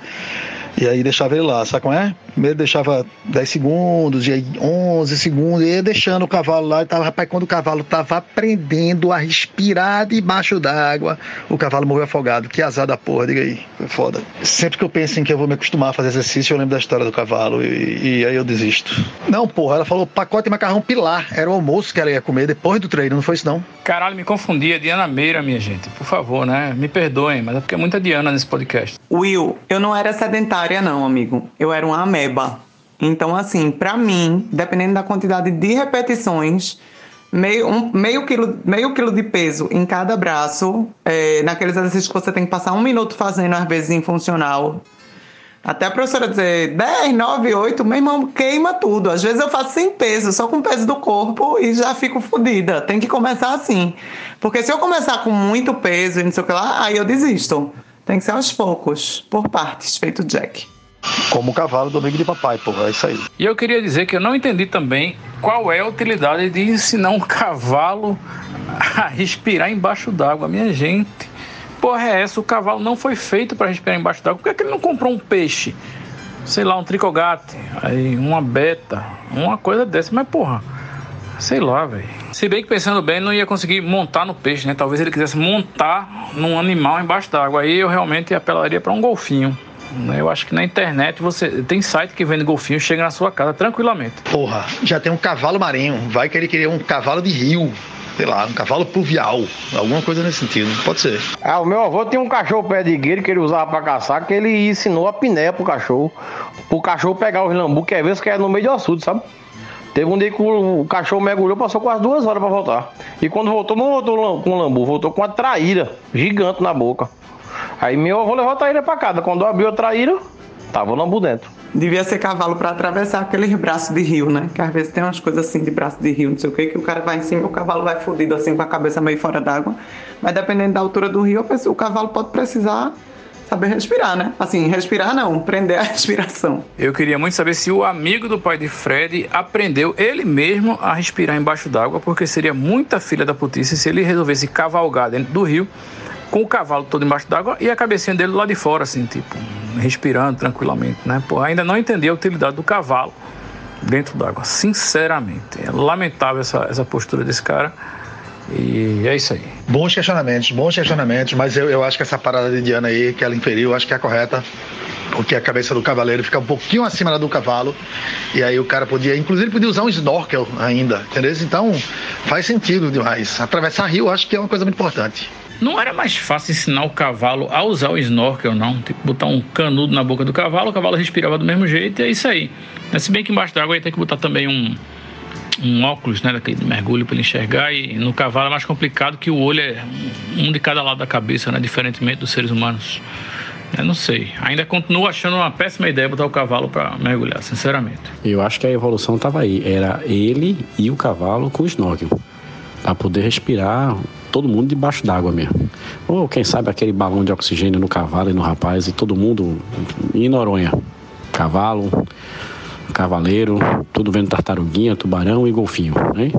E aí deixava ele lá, sabe como é? Primeiro deixava 10 segundos, e aí 11 segundos, e ia deixando o cavalo lá. E tava, rapaz, quando o cavalo tava aprendendo a respirar debaixo d'água, o cavalo morreu afogado. Que azar da porra, diga aí. Foi foda. Sempre que eu penso em que eu vou me acostumar a fazer exercício, eu lembro da história do cavalo, e, e aí eu desisto. Não, porra, ela falou pacote de macarrão pilar. Era o almoço que ela ia comer depois do treino, não foi isso não? Caralho, me confundi. É Diana Meira, minha gente. Por favor, né? Me perdoem, mas é porque é muita Diana nesse podcast. Will, eu não era sedentário não, amigo. Eu era uma Então, assim, para mim, dependendo da quantidade de repetições, meio, um, meio, quilo, meio quilo de peso em cada braço, é, naqueles exercícios que você tem que passar um minuto fazendo, às vezes, em funcional. Até a professora dizer 10, 9, 8, meu irmão, queima tudo. Às vezes eu faço sem peso, só com peso do corpo e já fico fodida. Tem que começar assim. Porque se eu começar com muito peso e não sei o que lá, aí eu desisto. Tem que ser aos poucos, por partes, feito Jack. Como o cavalo do amigo de papai, porra, é isso aí. E eu queria dizer que eu não entendi também qual é a utilidade de ensinar um cavalo a respirar embaixo d'água. Minha gente, porra é essa? O cavalo não foi feito para respirar embaixo d'água. Por que, é que ele não comprou um peixe? Sei lá, um tricogate, aí uma beta, uma coisa dessa. Mas, porra, sei lá, velho. Se bem que pensando bem, não ia conseguir montar no peixe, né? Talvez ele quisesse montar num animal embaixo d'água. Aí eu realmente apelaria para um golfinho. Né? Eu acho que na internet você tem site que vende golfinho, chega na sua casa tranquilamente. Porra, já tem um cavalo marinho. Vai que ele queria um cavalo de rio. Sei lá, um cavalo pluvial. Alguma coisa nesse sentido. Pode ser. Ah, o meu avô tinha um cachorro pé de gueiro que ele usava pra caçar, que ele ensinou a piné pro cachorro. Pro cachorro pegar os lambu, que às vezes que é no meio do açude, sabe? Teve um dia que o cachorro mergulhou, passou quase duas horas para voltar. E quando voltou, não voltou com lambu, voltou com uma traíra gigante na boca. Aí meu avô levou a traíra para casa. Quando abriu a traíra, tava o lambu dentro. Devia ser cavalo para atravessar aqueles braços de rio, né? Que às vezes tem umas coisas assim de braço de rio, não sei o que, que o cara vai em cima e o cavalo vai fudido assim com a cabeça meio fora d'água. Mas dependendo da altura do rio, o cavalo pode precisar saber respirar, né? Assim, respirar não, prender a <laughs> respiração. Eu queria muito saber se o amigo do pai de Fred aprendeu ele mesmo a respirar embaixo d'água, porque seria muita filha da putice se ele resolvesse cavalgar dentro do rio com o cavalo todo embaixo d'água e a cabecinha dele lá de fora, assim, tipo, respirando tranquilamente, né? Pô, ainda não entendi a utilidade do cavalo dentro d'água, sinceramente. É lamentável essa, essa postura desse cara. E é isso aí. Bons questionamentos, bons questionamentos, mas eu, eu acho que essa parada de Diana aí, que ela inferiu, acho que é a correta. Porque a cabeça do cavaleiro fica um pouquinho acima da do cavalo. E aí o cara podia, inclusive, podia usar um snorkel ainda, entendeu? Então faz sentido demais. Atravessar rio acho que é uma coisa muito importante. Não era mais fácil ensinar o cavalo a usar o snorkel, não. Tipo, botar um canudo na boca do cavalo, o cavalo respirava do mesmo jeito e é isso aí. Mas, se bem que embaixo d'água ia ter que botar também um, um óculos, né, daquele mergulho para ele enxergar. E no cavalo é mais complicado que o olho é um de cada lado da cabeça, né, diferentemente dos seres humanos. Eu não sei. Ainda continuo achando uma péssima ideia botar o cavalo para mergulhar, sinceramente. Eu acho que a evolução estava aí. Era ele e o cavalo com o snorkel. Para poder respirar todo mundo debaixo d'água mesmo. Ou quem sabe aquele balão de oxigênio no cavalo e no rapaz e todo mundo em Noronha. Cavalo, cavaleiro, tudo vendo tartaruguinha, tubarão e golfinho, né?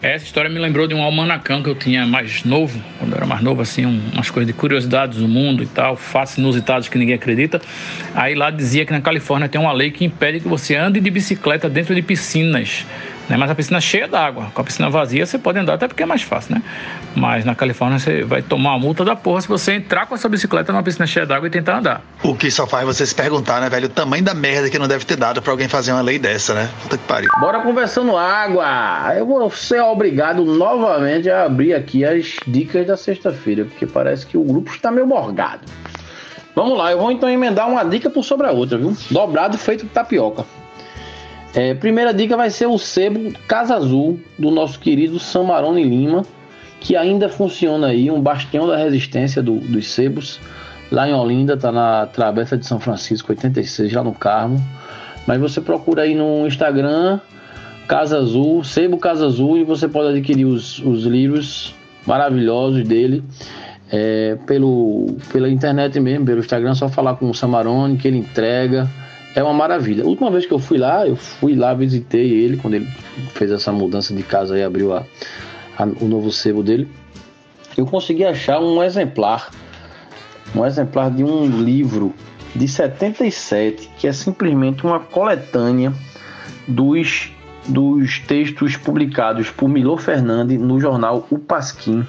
Essa história me lembrou de um almanacão que eu tinha mais novo, quando eu era mais novo, assim, um, umas coisas de curiosidades do mundo e tal, fatos inusitados que ninguém acredita. Aí lá dizia que na Califórnia tem uma lei que impede que você ande de bicicleta dentro de piscinas. Né? Mas a piscina cheia d'água. Com a piscina vazia você pode andar até porque é mais fácil, né? Mas na Califórnia você vai tomar uma multa da porra se você entrar com a sua bicicleta numa piscina cheia d'água e tentar andar. O que só faz você se perguntar, né, velho, o tamanho da merda que não deve ter dado pra alguém fazer uma lei dessa, né? Puta que pariu. Bora conversando água. Eu vou ser obrigado novamente a abrir aqui as dicas da sexta-feira, porque parece que o grupo está meio morgado. Vamos lá, eu vou então emendar uma dica por sobre a outra, viu? Dobrado feito de tapioca. É, primeira dica vai ser o sebo Casa Azul do nosso querido Samarone Lima, que ainda funciona aí, um bastião da resistência do, dos sebos. Lá em Olinda, tá na Travessa de São Francisco 86, lá no Carmo. Mas você procura aí no Instagram Casa Azul, Sebo Casa Azul, e você pode adquirir os, os livros maravilhosos dele. É, pelo, pela internet mesmo, pelo Instagram, só falar com o Samarone que ele entrega é uma maravilha. A última vez que eu fui lá, eu fui lá, visitei ele, quando ele fez essa mudança de casa e abriu a, a, o novo sebo dele. Eu consegui achar um exemplar, um exemplar de um livro de 77, que é simplesmente uma coletânea dos, dos textos publicados por Milor Fernandes no jornal O Pasquim.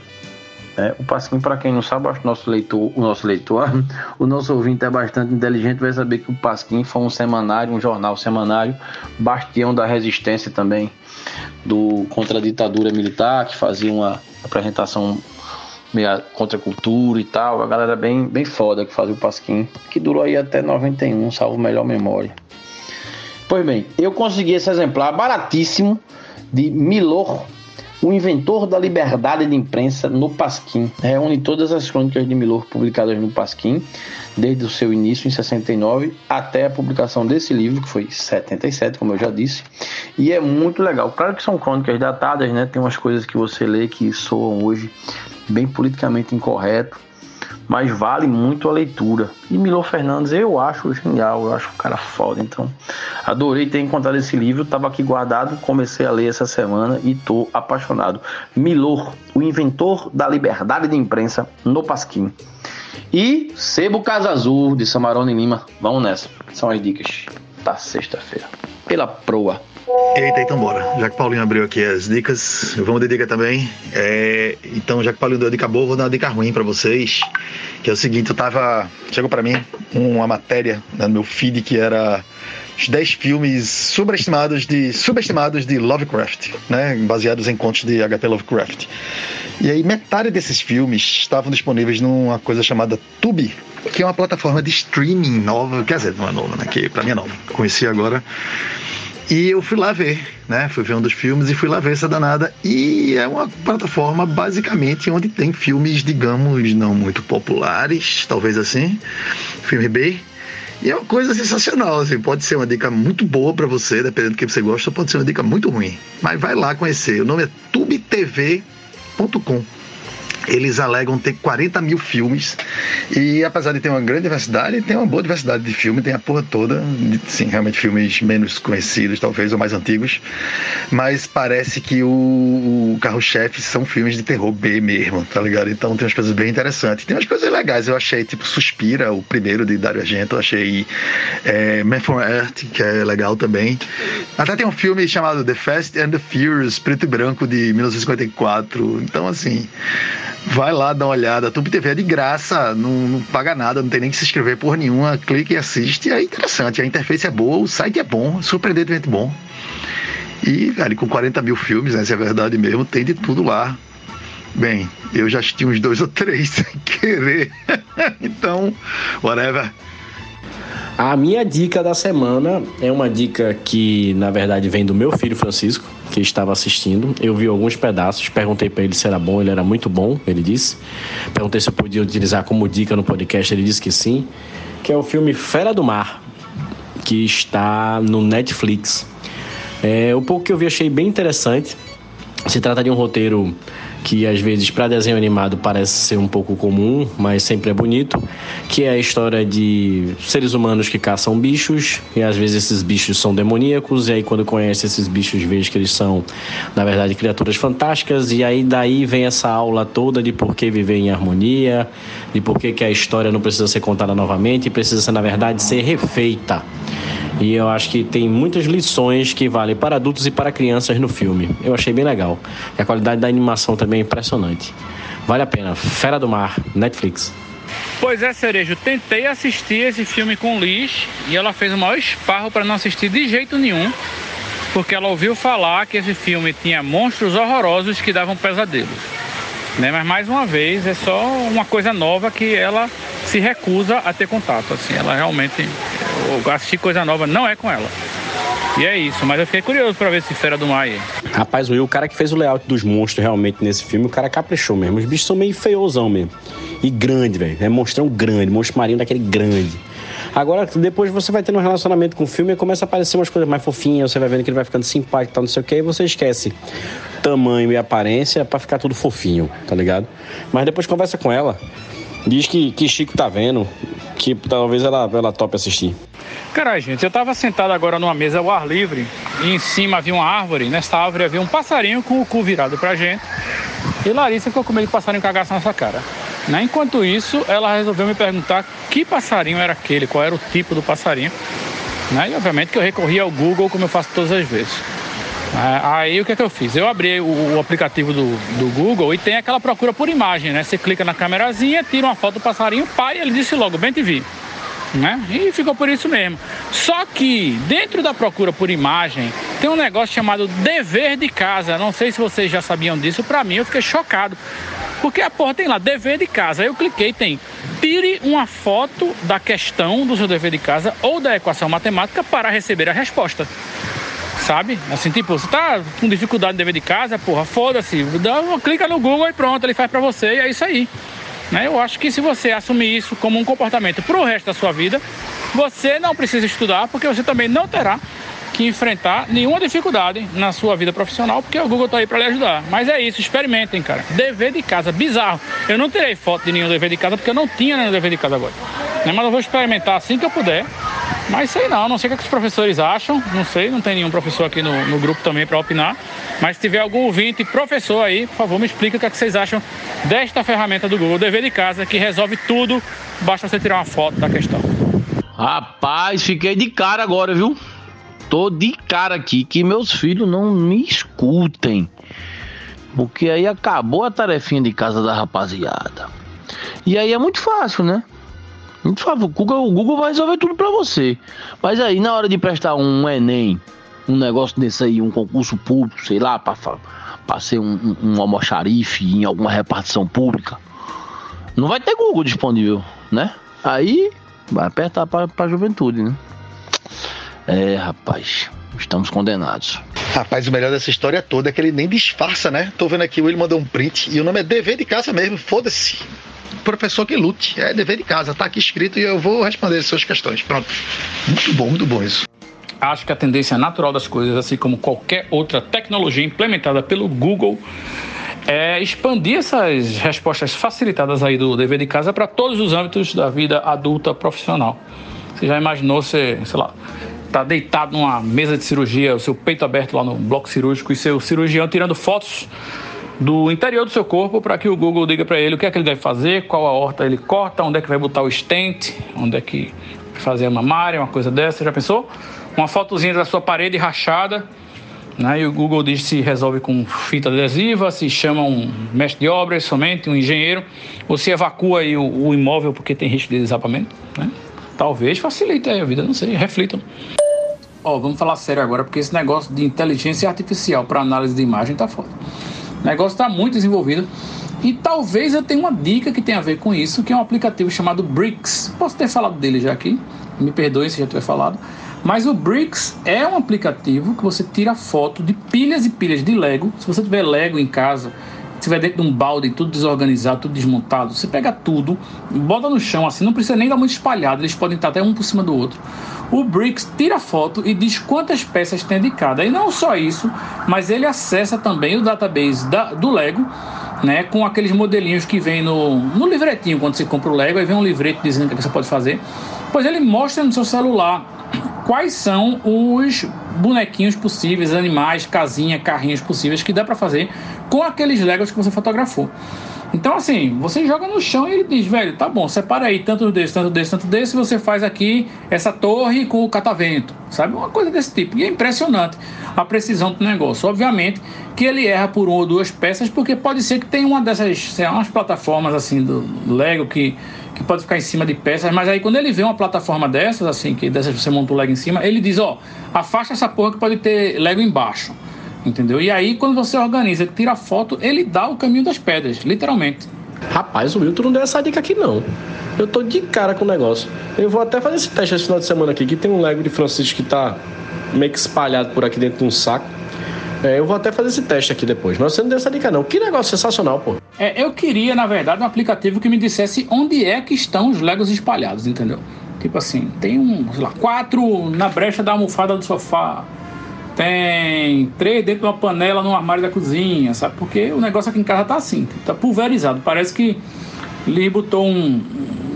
É, o Pasquim, para quem não sabe, que nosso leitor, o nosso leitor, <laughs> o nosso ouvinte é bastante inteligente, vai saber que o Pasquim foi um semanário, um jornal semanário, bastião da resistência também do contra a ditadura militar, que fazia uma apresentação meio contra a cultura e tal. A galera bem, bem foda que fazia o Pasquim, que durou aí até 91, salvo melhor memória. Pois bem, eu consegui esse exemplar baratíssimo de Milor o inventor da liberdade de imprensa no Pasquim. Reúne todas as crônicas de Milor publicadas no Pasquim, desde o seu início em 69 até a publicação desse livro, que foi em 77, como eu já disse. E é muito legal. Claro que são crônicas datadas, né? Tem umas coisas que você lê que soam hoje bem politicamente incorreto, mas vale muito a leitura. E Milor Fernandes eu acho genial, eu acho o cara foda. Então, adorei ter encontrado esse livro, estava aqui guardado, comecei a ler essa semana e tô apaixonado. Milor, o inventor da liberdade de imprensa no Pasquim. E Sebo Casa Azul de Samarone Lima. Vamos nessa. São as dicas da sexta-feira. Pela proa. Eita, então bora. Já que Paulinho abriu aqui as dicas, vamos de dica também. É, então, já que Paulinho deu dica boa, vou dar uma dica ruim para vocês. Que é o seguinte, eu tava. Chegou para mim uma matéria né, no meu feed que era os 10 filmes subestimados de, subestimados de Lovecraft, né? Baseados em contos de H.P. Lovecraft. E aí, metade desses filmes estavam disponíveis numa coisa chamada Tubi, que é uma plataforma de streaming nova. Quer dizer, não é nova, né? Que pra mim é nova. Conheci agora. E eu fui lá ver, né? Fui ver um dos filmes e fui lá ver essa danada. E é uma plataforma basicamente onde tem filmes, digamos, não muito populares, talvez assim, filme B. E é uma coisa sensacional, assim, pode ser uma dica muito boa para você, dependendo do que você gosta, pode ser uma dica muito ruim. Mas vai lá conhecer. O nome é tubetv.com. eles alegam ter 40 mil filmes. E apesar de ter uma grande diversidade, tem uma boa diversidade de filme, tem a porra toda, sim, realmente filmes menos conhecidos talvez ou mais antigos, mas parece que o, o carro-chefe são filmes de terror B mesmo, tá ligado? Então tem umas coisas bem interessantes, tem umas coisas legais, eu achei tipo Suspira, o primeiro de Dario Argento, achei é, Man from Earth, que é legal também, até tem um filme chamado The Fast and the Furious, preto e branco de 1954, então assim Vai lá, dá uma olhada. Tube TV é de graça, não, não, paga nada, não tem nem que se inscrever por nenhuma. Clique e assiste. É interessante. A interface é boa, o site é bom, surpreendentemente bom. E, cara, com 40 mil filmes, né, se é verdade mesmo, tem de tudo lá. Bem, eu já assisti uns dois ou três <laughs> sem querer. então, whatever. A minha dica da semana é uma dica que, na verdade, vem do meu filho Francisco, que estava assistindo. Eu vi alguns pedaços, perguntei para ele se era bom, ele era muito bom, ele disse. Perguntei se eu podia utilizar como dica no podcast, ele disse que sim. Que é o filme Fera do Mar, que está no Netflix. É, o pouco que eu vi achei bem interessante. Se trata de um roteiro que às vezes para desenho animado parece ser um pouco comum, mas sempre é bonito, que é a história de seres humanos que caçam bichos e às vezes esses bichos são demoníacos e aí quando conhece esses bichos vê que eles são na verdade criaturas fantásticas e aí daí vem essa aula toda de por que viver em harmonia, de por que, que a história não precisa ser contada novamente e precisa na verdade ser refeita. E eu acho que tem muitas lições que valem para adultos e para crianças no filme. Eu achei bem legal. E a qualidade da animação também é impressionante. Vale a pena. Fera do Mar, Netflix. Pois é, Cerejo, tentei assistir esse filme com Liz e ela fez o maior esparro para não assistir de jeito nenhum, porque ela ouviu falar que esse filme tinha monstros horrorosos que davam pesadelos. Né? Mas mais uma vez é só uma coisa nova que ela se recusa a ter contato. Assim, ela realmente assistir coisa nova não é com ela. E é isso, mas eu fiquei curioso para ver se Fera do Mar aí. Rapaz, Will, o cara que fez o layout dos monstros realmente nesse filme, o cara caprichou mesmo. Os bichos são meio feiosão mesmo. E grande, velho. É monstrão grande, monstro marinho daquele grande. Agora, depois você vai tendo um relacionamento com o filme e começa a aparecer umas coisas mais fofinhas, você vai vendo que ele vai ficando simpático e tal, não sei o que, e você esquece tamanho e aparência para ficar tudo fofinho, tá ligado? Mas depois conversa com ela, diz que, que Chico tá vendo, que talvez ela, ela tope assistir. Cara, gente, eu tava sentado agora numa mesa ao ar livre e em cima havia uma árvore. Nessa árvore havia um passarinho com o cu virado pra gente. E Larissa ficou com medo de passarinho cagasse na cara. Né? Enquanto isso, ela resolveu me perguntar que passarinho era aquele, qual era o tipo do passarinho. Né? E obviamente que eu recorri ao Google como eu faço todas as vezes. É, aí o que, é que eu fiz? Eu abri o, o, aplicativo do, do Google e tem aquela procura por imagem, né? Você clica na câmerazinha, tira uma foto do passarinho, pai, ele disse logo, bem te vi. Né? E ficou por isso mesmo. Só que dentro da procura por imagem tem um negócio chamado dever de casa. Não sei se vocês já sabiam disso. Para mim eu fiquei chocado porque a porra tem lá dever de casa. Aí eu cliquei tem tire uma foto da questão do seu dever de casa ou da equação matemática para receber a resposta sabe? Assim, tipo, você tá com dificuldade de dever de casa, porra, foda-se, dá clica no Google e pronto, ele faz para você e é isso aí. Né? Eu acho que se você assumir isso como um comportamento para o resto da sua vida, você não precisa estudar, porque você também não terá que enfrentar nenhuma dificuldade na sua vida profissional, porque o Google está aí para lhe ajudar. Mas é isso, experimentem, cara. Dever de casa, bizarro. Eu não terei foto de nenhum dever de casa, porque eu não tinha nenhum dever de casa agora. Né? Mas eu vou experimentar assim que eu puder. Mas sei não, não sei o que, é que os professores acham, não sei, não tem nenhum professor aqui no, no grupo também para opinar. Mas se tiver algum ouvinte professor aí, por favor, me explique o que, é que vocês acham desta ferramenta do Google, dever de casa, que resolve tudo, basta você tirar uma foto da questão. Rapaz, fiquei de cara agora, viu? Tô de cara aqui que meus filhos não me escutem. Porque aí acabou a tarefinha de casa da rapaziada. E aí é muito fácil, né? Muito fácil. O Google, o Google vai resolver tudo pra você. Mas aí, na hora de prestar um Enem, um negócio desse aí, um concurso público, sei lá, pra ser um, um, um almoxarife em alguma repartição pública, não vai ter Google disponível, né? Aí vai apertar pra, pra juventude, né? É, rapaz, estamos condenados. Rapaz, o melhor dessa história toda é que ele nem disfarça, né? Tô vendo aqui, o Will mandou um print e o nome é dever de casa mesmo, foda-se. Professor que lute, é dever de casa, tá aqui escrito e eu vou responder as suas questões. Pronto. Muito bom, muito bom isso. Acho que a tendência natural das coisas, assim como qualquer outra tecnologia implementada pelo Google, é expandir essas respostas facilitadas aí do dever de casa para todos os âmbitos da vida adulta profissional. Você já imaginou você, sei lá, tá deitado numa mesa de cirurgia, o seu peito aberto lá no bloco cirúrgico e seu cirurgião tirando fotos do interior do seu corpo para que o Google diga para ele o que é que ele deve fazer, qual a horta ele corta, onde é que vai botar o stent, onde é que fazer a mamária, uma coisa dessa. Já pensou? Uma fotozinha da sua parede rachada, né? E o Google diz se resolve com fita adesiva, se chama um mestre de obras somente, um engenheiro, ou se evacua aí o, o imóvel porque tem risco de desabamento, né? Talvez facilite a vida, não sei, reflitam. Ó, vamos falar sério agora, porque esse negócio de inteligência artificial para análise de imagem tá foda. O negócio está muito desenvolvido. E talvez eu tenha uma dica que tem a ver com isso, que é um aplicativo chamado Bricks. Posso ter falado dele já aqui, me perdoe se já tiver falado. Mas o Bricks é um aplicativo que você tira foto de pilhas e pilhas de Lego. Se você tiver Lego em casa, estiver dentro de um balde, tudo desorganizado, tudo desmontado, você pega tudo, bota no chão assim, não precisa nem dar muito espalhado, eles podem estar até um por cima do outro. O Bricks tira foto e diz quantas peças tem de cada. E não só isso, mas ele acessa também o database da, do Lego, né, com aqueles modelinhos que vem no, no livretinho quando você compra o Lego, aí vem um livreto dizendo o que você pode fazer. Pois ele mostra no seu celular quais são os bonequinhos possíveis, animais, casinha, carrinhos possíveis que dá para fazer com aqueles Legos que você fotografou. Então, assim, você joga no chão e ele diz, velho, tá bom, separa aí tanto desse, tanto desse, tanto desse, você faz aqui essa torre com o catavento, sabe? Uma coisa desse tipo. E é impressionante a precisão do negócio. Obviamente que ele erra por uma ou duas peças, porque pode ser que tenha uma dessas, sei lá, umas plataformas assim do Lego que, que pode ficar em cima de peças, mas aí quando ele vê uma plataforma dessas, assim, que dessas você monta o Lego em cima, ele diz, ó, afasta essa porra que pode ter Lego embaixo. Entendeu? E aí, quando você organiza, tira a foto, ele dá o caminho das pedras, literalmente. Rapaz, o Milton não deu essa dica aqui não. Eu tô de cara com o negócio. Eu vou até fazer esse teste esse final de semana aqui, que tem um Lego de Francisco que tá meio que espalhado por aqui dentro de um saco. É, eu vou até fazer esse teste aqui depois. Mas você não deu essa dica não. Que negócio sensacional, pô. É, eu queria, na verdade, um aplicativo que me dissesse onde é que estão os Legos espalhados, entendeu? Tipo assim, tem um, sei lá, quatro na brecha da almofada do sofá tem três dentro de uma panela no armário da cozinha, sabe? Porque o negócio aqui em casa tá assim, tá pulverizado. Parece que ele botou um,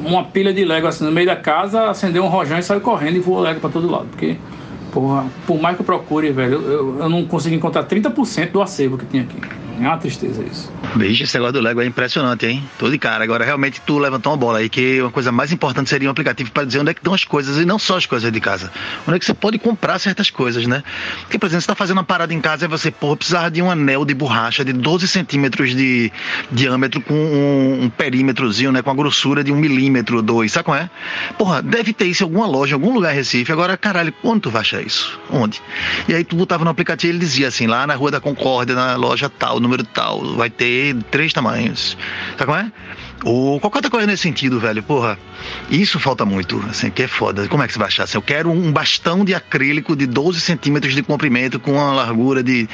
uma pilha de Lego assim no meio da casa, acendeu um rojão e saiu correndo e voou Lego para todo lado. Porque, porra, por mais que eu procure, velho, eu, eu não consegui encontrar 30% do acervo que tinha aqui. É uma tristeza isso. Bicho, esse negócio do Lego é impressionante, hein? Tô de cara. Agora, realmente, tu levantou uma bola aí, que uma coisa mais importante seria um aplicativo para dizer onde é que estão as coisas, e não só as coisas de casa. Onde é que você pode comprar certas coisas, né? Porque, por exemplo, você tá fazendo uma parada em casa e você, porra, precisava de um anel de borracha de 12 centímetros de diâmetro com um, um perímetrozinho, né? Com a grossura de um milímetro, dois, sabe qual é? Porra, deve ter isso em alguma loja, em algum lugar em Recife. Agora, caralho, onde tu vai achar isso? Onde? E aí tu botava no aplicativo e ele dizia assim, lá na Rua da Concórdia, na loja tal, número tal, vai ter três tamanhos. Sabe como é? Ou qualquer outra coisa nesse sentido, velho. Porra, isso falta muito, assim, que é foda. Como é que você vai achar? Assim, eu quero um bastão de acrílico de 12 centímetros de comprimento com uma largura de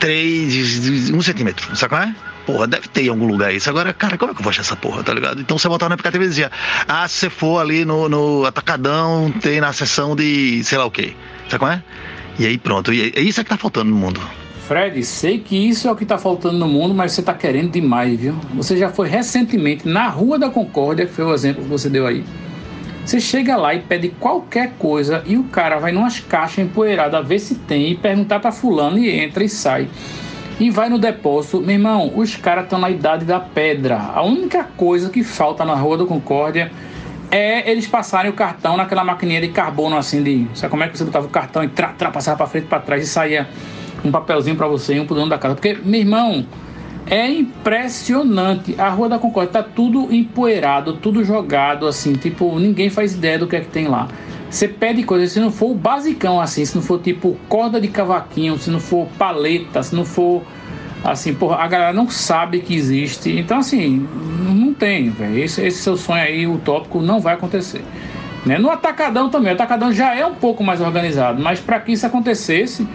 3, 1 centímetro. Sabe qual é? Porra, deve ter em algum lugar isso. Agora, cara, como é que eu vou achar essa porra, tá ligado? Então você botava no aplicativo e dizia, ah, se você for ali no, no Atacadão, tem na seção de sei lá o quê. Sabe qual é? E aí pronto. E é isso é que tá faltando no mundo. Fred, sei que isso é o que está faltando no mundo, mas você está querendo demais, viu? Você já foi recentemente na Rua da Concórdia, que foi o exemplo que você deu aí. Você chega lá e pede qualquer coisa e o cara vai numas caixas empoeiradas ver se tem e perguntar para fulano e entra e sai. E vai no depósito. Meu irmão, os caras estão na idade da pedra. A única coisa que falta na Rua da Concórdia é eles passarem o cartão naquela maquininha de carbono assim de. Sabe como é que você botava o cartão e tra, tra, passava para frente para trás e saía um papelzinho para você um pro dono da casa. Porque, meu irmão, é impressionante. A Rua da Concórdia tá tudo empoeirado, tudo jogado, assim, tipo, ninguém faz ideia do que é que tem lá. Você pede coisa, se não for o basicão, assim, se não for tipo corda de cavaquinho, se não for paleta, se não for assim, porra, a galera não sabe que existe. Então, assim, não tem, velho. Esse, esse seu sonho aí utópico não vai acontecer. Né? No Atacadão também, o Atacadão já é um pouco mais organizado, mas para que isso acontecesse,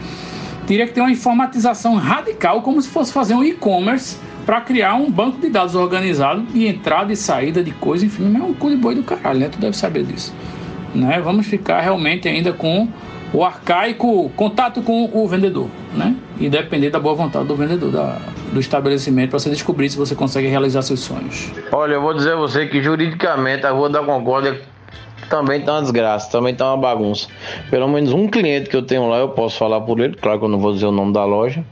teria que ter uma informatização radical, como se fosse fazer um e-commerce para criar um banco de dados organizado de entrada e saída de coisa, enfim, é um cu de boi do caralho, né? Tu deve saber disso. Né? Vamos ficar realmente ainda com o arcaico contato com o vendedor, né? E depender da boa vontade do vendedor, da, do estabelecimento para você descobrir se você consegue realizar seus sonhos. Olha, eu vou dizer a você que juridicamente a Rua da Concórdia também tá uma desgraça, também tá uma bagunça. Pelo menos um cliente que eu tenho lá, eu posso falar por ele, claro que eu não vou dizer o nome da loja,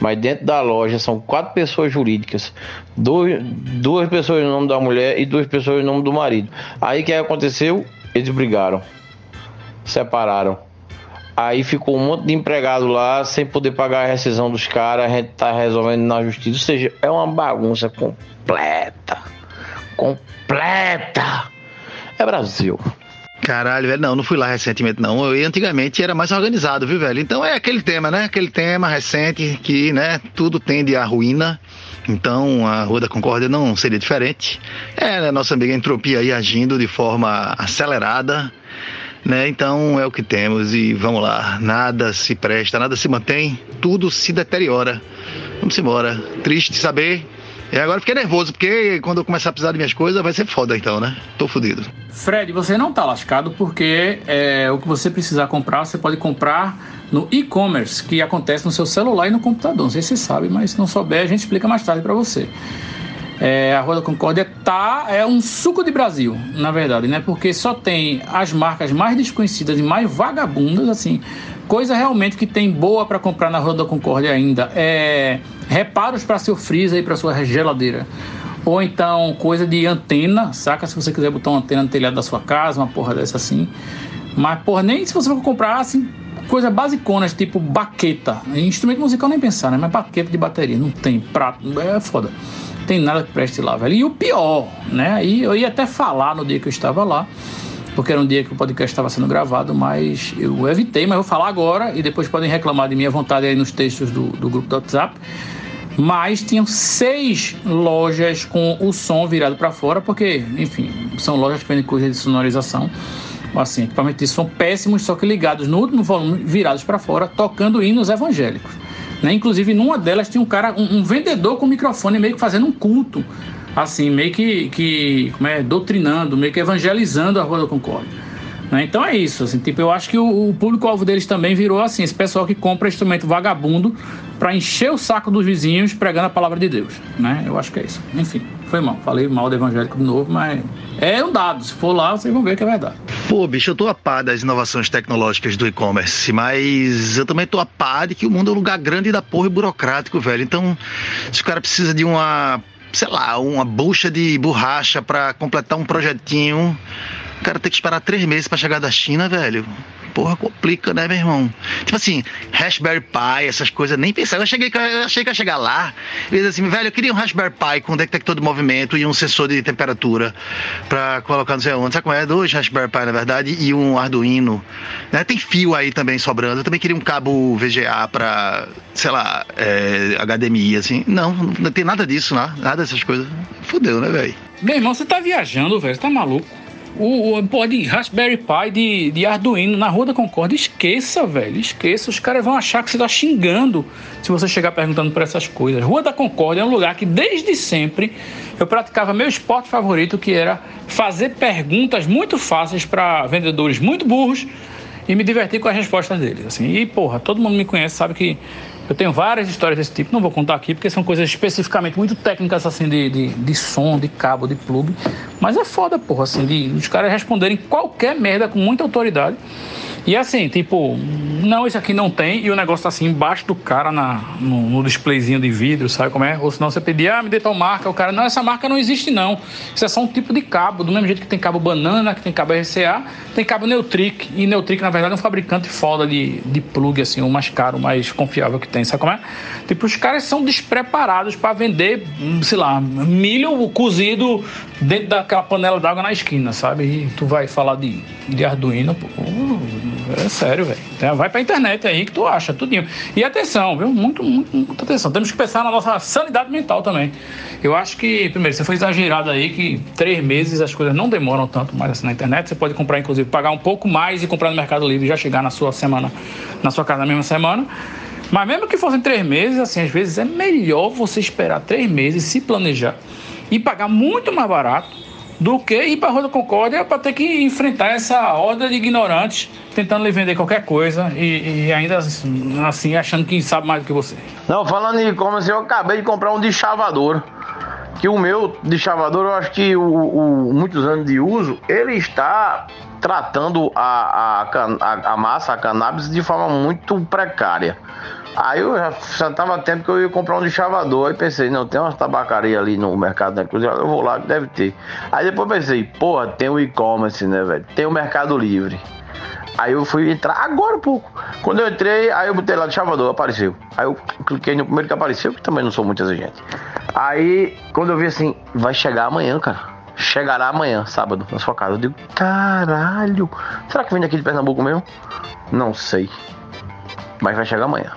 mas dentro da loja são quatro pessoas jurídicas, dois, duas pessoas no nome da mulher e duas pessoas no nome do marido. Aí o que aconteceu? Eles brigaram, separaram. Aí ficou um monte de empregado lá sem poder pagar a rescisão dos caras, a gente tá resolvendo na justiça. Ou seja, é uma bagunça completa. Completa. É Brasil. Caralho, velho, não, não fui lá recentemente, não. Eu, antigamente era mais organizado, viu, velho? Então é aquele tema, né? Aquele tema recente que, né, tudo tende à ruína. Então a Rua da Concórdia não seria diferente. É, né, nossa amiga Entropia aí agindo de forma acelerada, né? Então é o que temos e vamos lá. Nada se presta, nada se mantém, tudo se deteriora. Vamos embora. Triste saber e agora fiquei nervoso, porque quando eu começar a precisar de minhas coisas, vai ser foda então, né? Tô fudido. Fred, você não tá lascado porque é, o que você precisar comprar, você pode comprar no e-commerce, que acontece no seu celular e no computador. Não sei se você sabe, mas se não souber, a gente explica mais tarde para você. É, a Rua da Concórdia tá, é um suco de Brasil, na verdade, né? Porque só tem as marcas mais desconhecidas e mais vagabundas, assim, coisa realmente que tem boa para comprar na Rua da ainda é reparos para seu freezer e para sua geladeira. Ou então coisa de antena, saca? Se você quiser botar uma antena no telhado da sua casa, uma porra dessa assim. Mas, porra, nem se você for comprar assim, coisa basiconas, tipo baqueta. Instrumento musical nem pensar, né? Mas baqueta de bateria, não tem prato, é foda. Tem nada que preste lá, velho. E o pior, né? Aí eu ia até falar no dia que eu estava lá porque era um dia que o podcast estava sendo gravado, mas eu evitei, mas vou falar agora e depois podem reclamar de minha vontade aí nos textos do, do grupo do WhatsApp. Mas tinham seis lojas com o som virado para fora, porque, enfim, são lojas que vendem coisas de sonorização. Assim, equipamentos som péssimos, só que ligados no último volume, virados para fora, tocando hinos evangélicos. Né? Inclusive, numa delas tinha um cara, um, um vendedor com microfone meio que fazendo um culto assim, meio que, que como é, doutrinando, meio que evangelizando a Rua da Concórdia. Né? Então é isso, assim, tipo, eu acho que o, o público-alvo deles também virou assim, esse pessoal que compra instrumento vagabundo para encher o saco dos vizinhos pregando a palavra de Deus, né? Eu acho que é isso. Enfim, foi mal. Falei mal do evangélico de novo, mas é um dado. Se for lá, vocês vão ver que é verdade. Pô, bicho, eu tô a par das inovações tecnológicas do e-commerce, mas eu também tô a par de que o mundo é um lugar grande da porra e burocrático, velho. Então, se o cara precisa de uma sei lá, uma bucha de borracha para completar um projetinho. O cara tem que esperar três meses para chegar da China, velho. Porra, complica, né, meu irmão? Tipo assim, Raspberry Pi, essas coisas, nem pensava. Eu, cheguei, eu achei que ia chegar lá. E disse assim, velho, eu queria um Raspberry Pi com detector de movimento e um sensor de temperatura pra colocar não sei onde. Sabe como é? Dois Raspberry Pi, na verdade, e um Arduino. Né? Tem fio aí também sobrando. Eu também queria um cabo VGA pra, sei lá, é, HDMI, assim. Não, não tem nada disso, né? Nada dessas coisas. Fudeu, né, velho? Meu irmão, você tá viajando, velho. Você tá maluco? O, o de Raspberry Pi de, de Arduino na Rua da Concórdia. Esqueça, velho, esqueça. Os caras vão achar que você tá xingando se você chegar perguntando por essas coisas. Rua da Concórdia é um lugar que desde sempre eu praticava meu esporte favorito, que era fazer perguntas muito fáceis para vendedores muito burros e me divertir com as respostas deles. Assim. E, porra, todo mundo me conhece, sabe que eu tenho várias histórias desse tipo, não vou contar aqui porque são coisas especificamente muito técnicas assim de, de, de som, de cabo, de plug. Mas é foda, porra, assim, de os caras responderem qualquer merda com muita autoridade. E assim, tipo, não, isso aqui não tem, e o negócio tá assim embaixo do cara na, no, no displayzinho de vidro, sabe como é? Ou senão você pedir, ah, me dê tal marca, o cara, não, essa marca não existe não. Isso é só um tipo de cabo, do mesmo jeito que tem cabo banana, que tem cabo RCA, tem cabo Neutric, e Neutric, na verdade, é um fabricante foda de, de plug, assim, o mais caro, o mais confiável que tem, sabe como é? Tipo, os caras são despreparados para vender, sei lá, milho cozido dentro daquela panela d'água na esquina, sabe? E tu vai falar de, de Arduino, pô, é sério, velho. Então, vai pra internet aí que tu acha, tudinho. E atenção, viu? Muito, muito, muita atenção. Temos que pensar na nossa sanidade mental também. Eu acho que, primeiro, você foi exagerado aí que três meses as coisas não demoram tanto mais assim na internet. Você pode comprar, inclusive, pagar um pouco mais e comprar no Mercado Livre e já chegar na sua semana, na sua casa na mesma semana. Mas mesmo que fossem três meses, assim, às vezes é melhor você esperar três meses, se planejar e pagar muito mais barato do que ir para a Rua da Concórdia para ter que enfrentar essa horda de ignorantes tentando lhe vender qualquer coisa e, e ainda assim achando que sabe mais do que você. Não, falando em e-commerce, eu acabei de comprar um deschavador. Que o meu deschavador, eu acho que o, o muitos anos de uso, ele está tratando a, a, a, a massa, a cannabis, de forma muito precária. Aí eu já, já tava tempo que eu ia comprar um deschavador. Aí pensei, não, tem umas tabacarias ali no mercado Cruz, eu vou lá, deve ter. Aí depois pensei, porra, tem o e-commerce, né, velho? Tem o Mercado Livre. Aí eu fui entrar agora um pouco. Quando eu entrei, aí eu botei lá de chavador, apareceu. Aí eu cliquei no primeiro que apareceu, que também não sou muito exigente. Aí, quando eu vi assim, vai chegar amanhã, cara. Chegará amanhã, sábado, na sua casa. Eu digo, caralho, será que vem daqui de Pernambuco mesmo? Não sei. Mas vai chegar amanhã.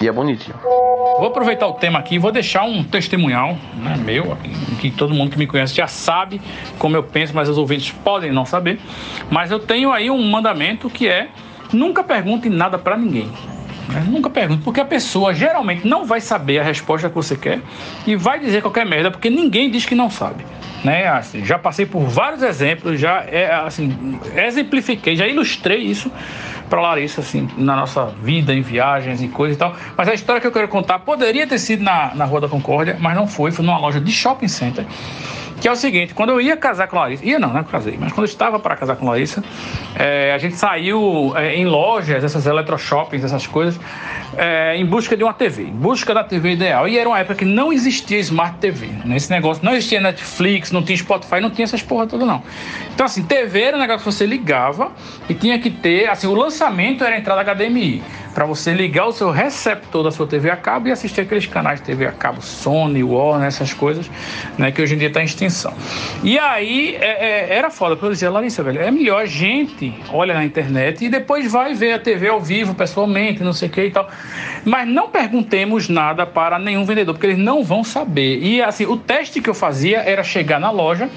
E é bonitinho. Vou aproveitar o tema aqui e vou deixar um testemunhal né, meu, que todo mundo que me conhece já sabe como eu penso, mas os ouvintes podem não saber. Mas eu tenho aí um mandamento que é nunca pergunte nada para ninguém. Né? Nunca pergunte, porque a pessoa geralmente não vai saber a resposta que você quer e vai dizer qualquer merda, porque ninguém diz que não sabe. Né? Assim, já passei por vários exemplos, já é, assim, exemplifiquei, já ilustrei isso para Larissa, assim, na nossa vida, em viagens e coisa e tal. Mas a história que eu quero contar poderia ter sido na, na Rua da Concórdia, mas não foi, foi numa loja de shopping center. Que é o seguinte, quando eu ia casar com a Larissa, ia não, né? Casei, mas quando eu estava para casar com a Larissa, é, a gente saiu é, em lojas, essas electroshoppings, essas coisas, é, em busca de uma TV, em busca da TV ideal. E era uma época que não existia Smart TV. Nesse negócio, não existia Netflix, não tinha Spotify, não tinha essas porra toda, não. Então, assim, TV era um negócio que você ligava e tinha que ter, assim, o lançamento era a entrada HDMI para você ligar o seu receptor da sua TV a cabo e assistir aqueles canais de TV a cabo, Sony, Warner, essas coisas, né, que hoje em dia está em extinção. E aí é, é, era foda, porque eu dizia, Larissa, velho, é melhor a gente olha na internet e depois vai ver a TV ao vivo, pessoalmente, não sei o que e tal. Mas não perguntemos nada para nenhum vendedor, porque eles não vão saber. E assim, o teste que eu fazia era chegar na loja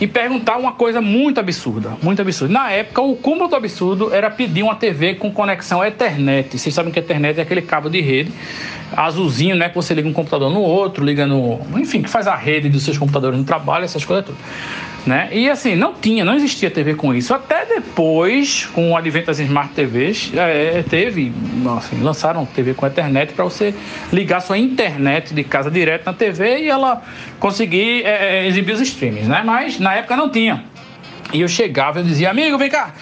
e perguntar uma coisa muito absurda, muito absurda. Na época, o cúmulo do absurdo era pedir uma TV com conexão Ethernet. Vocês sabem que Ethernet é aquele cabo de rede azulzinho, né? Que você liga um computador no outro, liga no. Enfim, que faz a rede dos seus computadores no trabalho, essas coisas todas. Né? E assim, não tinha, não existia TV com isso. Até depois, com o advento das Smart TVs, é, teve, assim, lançaram TV com internet para você ligar sua internet de casa direto na TV e ela conseguir é, é, exibir os streams, né? Mas na época não tinha. E eu chegava e dizia, amigo, vem cá,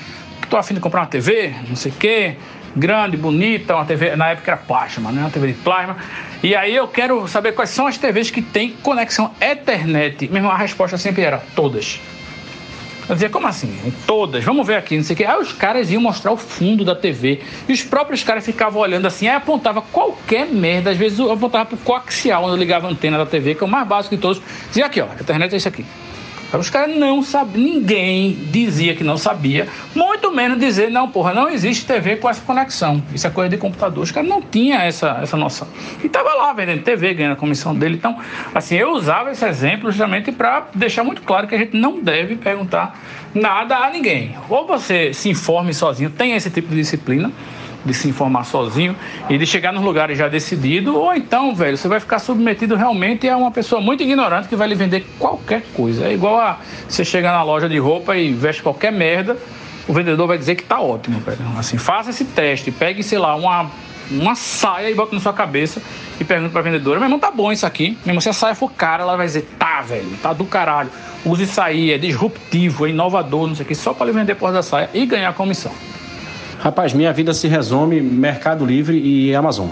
tô afim de comprar uma TV, não sei o quê, grande, bonita, uma TV, na época era plasma, né? Uma TV de plasma. E aí eu quero saber quais são as TVs que tem conexão Ethernet. Mesmo a resposta sempre era todas. Eu dizia, como assim? Todas, vamos ver aqui, não sei o quê. Aí os caras iam mostrar o fundo da TV. E os próprios caras ficavam olhando assim, aí apontava qualquer merda. Às vezes eu apontava pro coaxial, onde eu ligava a antena da TV, que é o mais básico de todos. Dizia aqui, ó, a internet é isso aqui. Os caras não sabiam, ninguém dizia que não sabia, muito menos dizer, não, porra, não existe TV com essa conexão. Isso é coisa de computador. Os caras não tinham essa, essa noção. E tava lá vendendo TV, ganhando a comissão dele. Então, assim, eu usava esse exemplo justamente para deixar muito claro que a gente não deve perguntar nada a ninguém. Ou você se informe sozinho, tem esse tipo de disciplina de se informar sozinho e de chegar nos lugares já decidido, ou então, velho, você vai ficar submetido realmente a uma pessoa muito ignorante que vai lhe vender qualquer coisa. É igual a você chegar na loja de roupa e veste qualquer merda, o vendedor vai dizer que tá ótimo, velho. Assim, faça esse teste, pegue, sei lá, uma, uma saia e bota na sua cabeça e pergunta pra vendedora, meu irmão, tá bom isso aqui. Mesmo se a saia for cara, ela vai dizer, tá, velho, tá do caralho. Use isso aí, é disruptivo, é inovador, não sei o que, só para lhe vender por da saia e ganhar comissão. Rapaz, minha vida se resume Mercado Livre e Amazon.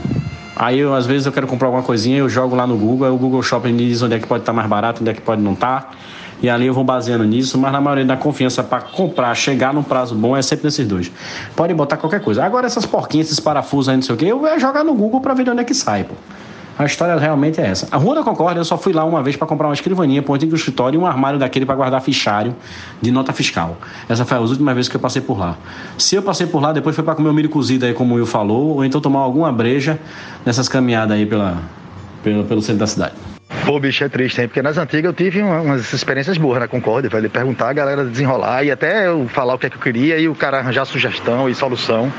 Aí, eu, às vezes, eu quero comprar alguma coisinha, eu jogo lá no Google, aí o Google Shopping me diz onde é que pode estar mais barato, onde é que pode não estar. E ali eu vou baseando nisso, mas na maioria da confiança para comprar, chegar num prazo bom é sempre nesses dois. Pode botar qualquer coisa. Agora, essas porquinhas, esses parafusos aí, não sei o quê, eu vou jogar no Google para ver de onde é que sai, pô. A história realmente é essa. A Rua da Concórdia, eu só fui lá uma vez para comprar uma escrivaninha, pontinho do escritório e um armário daquele para guardar fichário de nota fiscal. Essa foi as últimas vezes que eu passei por lá. Se eu passei por lá, depois foi para comer o milho cozido aí, como o Will falou, ou então tomar alguma breja nessas caminhadas aí pela, pelo, pelo centro da cidade. Pô, bicho, é triste, hein? Porque nas antigas eu tive umas experiências boas na Concórdia, velho. Perguntar, a galera desenrolar e até eu falar o que é que eu queria e o cara arranjar sugestão e solução.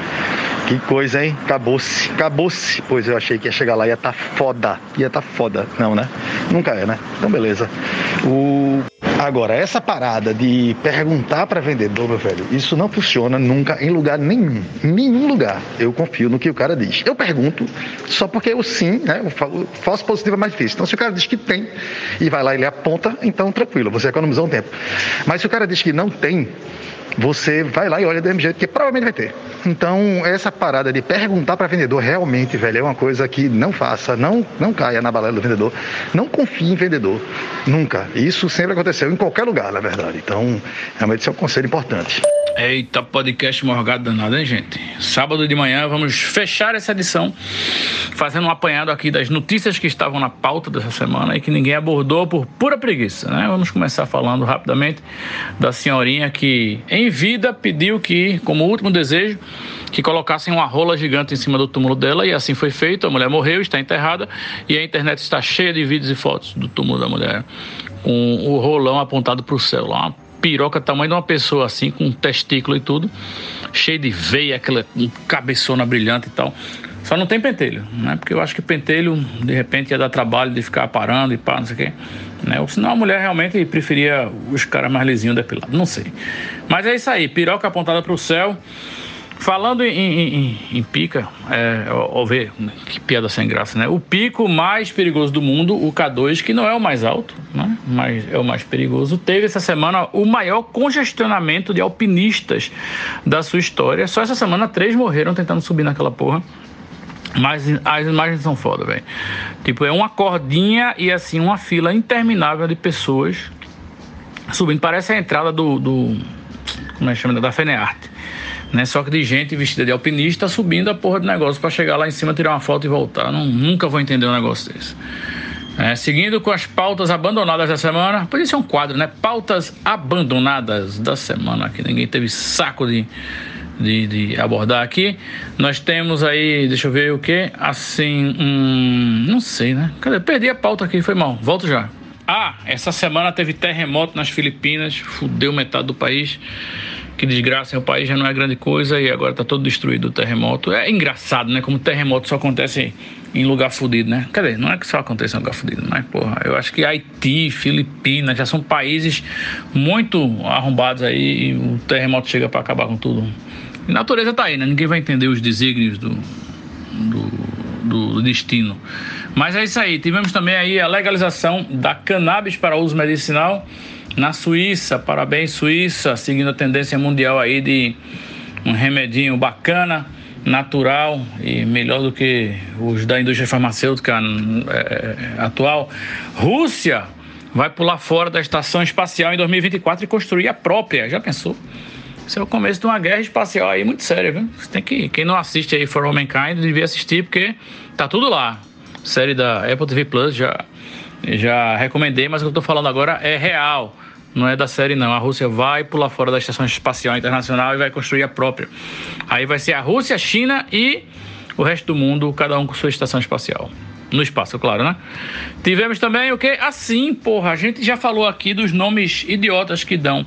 Que coisa, hein? Acabou-se, acabou-se. Pois eu achei que ia chegar lá e ia tá foda. Ia tá foda. Não, né? Nunca é, né? Então, beleza. O... Agora, essa parada de perguntar para vendedor, meu velho, isso não funciona nunca em lugar nenhum. Nenhum lugar. Eu confio no que o cara diz. Eu pergunto só porque o sim, né? O falso positivo é mais difícil. Então, se o cara diz que tem e vai lá e ele aponta, então tranquilo, você economizou um tempo. Mas se o cara diz que não tem, você vai lá e olha do mesmo jeito, que provavelmente vai ter. Então, essa parada de perguntar para vendedor, realmente, velho, é uma coisa que não faça, não, não caia na balela do vendedor. Não confie em vendedor. Nunca. Isso sempre aconteceu em qualquer lugar, na verdade. Então, realmente, isso é um conselho importante. Eita, podcast morgado danado, hein, gente? Sábado de manhã vamos fechar essa edição fazendo um apanhado aqui das notícias que estavam na pauta dessa semana e que ninguém abordou por pura preguiça, né? Vamos começar falando rapidamente da senhorinha que, em vida, pediu que, como último desejo, que colocassem uma rola gigante em cima do túmulo dela e assim foi feito. A mulher morreu, está enterrada e a internet está cheia de vídeos e fotos do túmulo da mulher com o rolão apontado para o céu, lá piroca tamanho de uma pessoa assim, com um testículo e tudo, cheio de veia, aquela cabeçona brilhante e tal. Só não tem pentelho, né? Porque eu acho que pentelho, de repente, ia dar trabalho de ficar parando e pá, não sei o quê. Né? Ou senão a mulher realmente preferia os caras mais lisinhos depilados, não sei. Mas é isso aí, piroca apontada para o céu. Falando em, em- em- em pica, é, ó, ó, vê, que piada sem graça, né? O pico mais perigoso do mundo, o K2, que não é o mais alto, né? Mas é o mais perigoso, teve essa semana o maior congestionamento de alpinistas da sua história. Só essa semana três morreram tentando subir naquela porra. Mas as imagens são foda, velho. Tipo, é uma cordinha e assim, uma fila interminável de pessoas subindo. Parece a entrada do. do como é que chama? Da Fenearte. Né? Só que de gente vestida de alpinista subindo a porra do negócio para chegar lá em cima, tirar uma foto e voltar. Não, nunca vou entender um negócio desse. É, seguindo com as pautas abandonadas da semana, podia ser um quadro, né? Pautas abandonadas da semana, que ninguém teve saco de, de, de abordar aqui. Nós temos aí, deixa eu ver o que? Assim, hum, não sei, né? Cadê? Perdi a pauta aqui, foi mal. Volto já. Ah, essa semana teve terremoto nas Filipinas, fudeu metade do país. Que desgraça, o país já não é grande coisa e agora tá todo destruído o terremoto. É engraçado, né? Como terremoto só acontece em lugar fudido, né? Quer dizer, não é que só acontece em lugar fudido, mas, porra, eu acho que Haiti, Filipinas já são países muito arrombados aí e o terremoto chega para acabar com tudo. E a natureza tá aí, né? Ninguém vai entender os desígnios do, do, do destino. Mas é isso aí. Tivemos também aí a legalização da cannabis para uso medicinal na Suíça. Parabéns, Suíça, seguindo a tendência mundial aí de um remedinho bacana, natural e melhor do que os da indústria farmacêutica é, atual. Rússia vai pular fora da estação espacial em 2024 e construir a própria. Já pensou? Isso é o começo de uma guerra espacial aí muito séria, viu? Você tem que, quem não assiste aí For Mankind devia assistir porque tá tudo lá. Série da Apple TV Plus já já recomendei, mas o que eu tô falando agora é real. Não é da série não. A Rússia vai pular fora da estação espacial internacional e vai construir a própria. Aí vai ser a Rússia, a China e o resto do mundo, cada um com sua estação espacial. No espaço, claro, né? Tivemos também o que? Assim, porra, a gente já falou aqui dos nomes idiotas que dão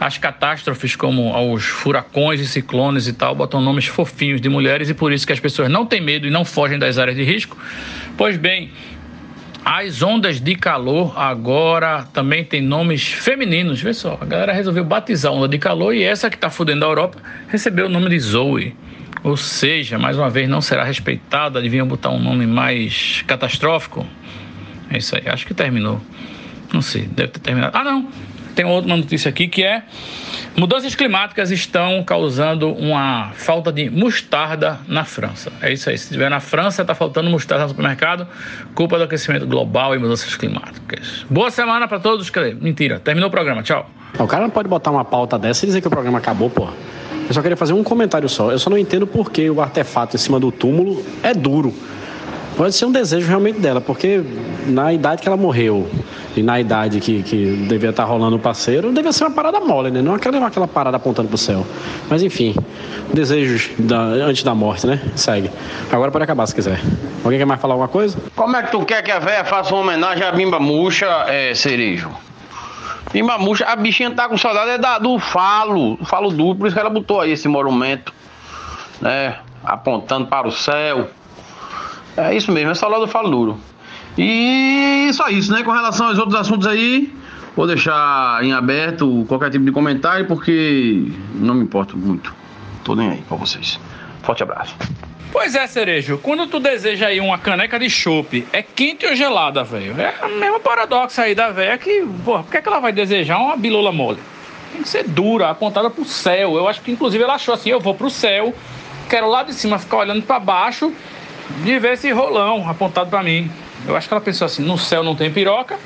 as catástrofes, como aos furacões e ciclones e tal, botam nomes fofinhos de mulheres e por isso que as pessoas não têm medo e não fogem das áreas de risco. Pois bem, as ondas de calor agora também tem nomes femininos. Vê só, a galera resolveu batizar onda de calor e essa que está fudendo a Europa recebeu o nome de Zoe. Ou seja, mais uma vez não será respeitada, deviam botar um nome mais catastrófico. É isso aí, acho que terminou. Não sei, deve ter terminado. Ah, não. Tem outra notícia aqui que é mudanças climáticas estão causando uma falta de mostarda na França. É isso aí. Se estiver na França, está faltando mostarda no supermercado, culpa do aquecimento global e mudanças climáticas. Boa semana para todos. Mentira. Terminou o programa. Tchau. O cara não pode botar uma pauta dessa e dizer que o programa acabou, pô. Eu só queria fazer um comentário só. Eu só não entendo por que o artefato em cima do túmulo é duro. Pode ser um desejo realmente dela, porque na idade que ela morreu e na idade que, que devia estar rolando o parceiro, devia ser uma parada mole, né? Não aquela, aquela parada apontando pro céu. Mas enfim, desejos da, antes da morte, né? Segue. Agora pode acabar se quiser. Alguém quer mais falar alguma coisa? Como é que tu quer que a véia faça uma homenagem à Bimba Murcha, é, Cerejo? Bimba Murcha, a bichinha tá com saudade é da, do falo, falo duro, por isso que ela botou aí esse monumento, né? Apontando para o céu. É isso mesmo, é saudade do falo duro. E só isso, né? Com relação aos outros assuntos aí, Vou deixar em aberto qualquer tipo de comentário porque não me importo muito. Tô nem aí pra vocês. Forte abraço. Pois é, Cerejo, quando tu deseja aí uma caneca de chopp, é quente ou gelada, velho? É o mesmo paradoxo aí da velha que, porra, por que, é que ela vai desejar uma bilola mole? Tem que ser dura, apontada pro céu. Eu acho que inclusive ela achou assim, eu vou pro céu, quero lá de cima ficar olhando para baixo de ver esse rolão apontado para mim. Eu acho que ela pensou assim, no céu não tem piroca,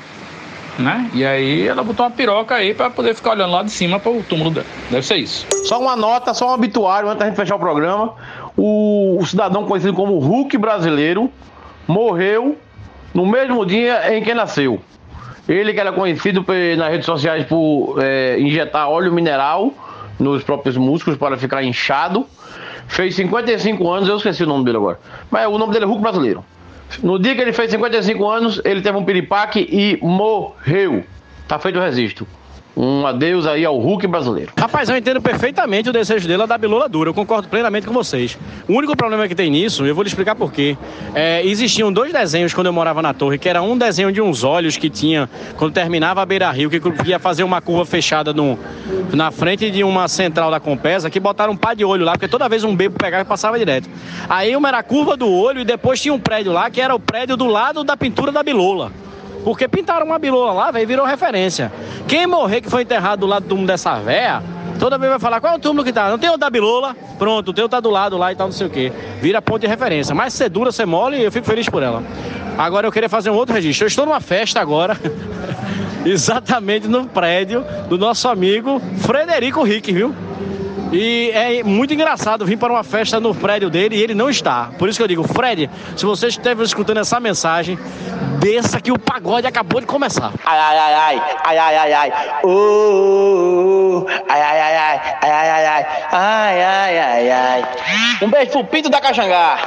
né? E aí ela botou uma piroca aí para poder ficar olhando lá de cima para o túmulo dela. Deve ser isso. Só uma nota, só um obituário antes da gente fechar o programa. O, o cidadão conhecido como Hulk brasileiro morreu no mesmo dia em que nasceu. Ele que era conhecido nas redes sociais por é, injetar óleo mineral nos próprios músculos para ficar inchado. Fez 55 anos, eu esqueci o nome dele agora. Mas o nome dele é Hulk brasileiro. No dia que ele fez 55 anos, ele teve um piripaque e morreu. Tá feito o registro. Um adeus aí ao Hulk brasileiro. Rapaz, eu entendo perfeitamente o desejo dele da bilola dura. Eu concordo plenamente com vocês. O único problema que tem nisso, eu vou lhe explicar por quê. É, existiam dois desenhos quando eu morava na torre, que era um desenho de uns olhos que tinha, quando terminava a beira-rio, que ia fazer uma curva fechada no, na frente de uma central da Compesa, que botaram um pá de olho lá, porque toda vez um bebo pegava e passava direto. Aí uma era a curva do olho e depois tinha um prédio lá, que era o prédio do lado da pintura da bilola. Porque pintaram uma bilola lá, velho, virou referência. Quem morrer que foi enterrado do lado do túmulo dessa véia, toda vez vai falar qual é o túmulo que tá. Não tem o da bilola? Pronto, o teu tá do lado lá e tal, não sei o quê. Vira ponto de referência. Mas ser dura, ser mole, eu fico feliz por ela. Agora eu queria fazer um outro registro. Eu estou numa festa agora, <laughs> exatamente no prédio do nosso amigo Frederico Rick, viu? E é muito engraçado vir para uma festa no prédio dele e ele não está. Por isso que eu digo, Fred, se você esteve escutando essa mensagem, desça que o pagode acabou de começar. Ai, ai, ai, ai, ai, ai, ai, ai, uh, ai, ai, ai, ai, ai, ai, ai, ai, ai, ai, ai. Um beijo pro Pinto da Caxangá.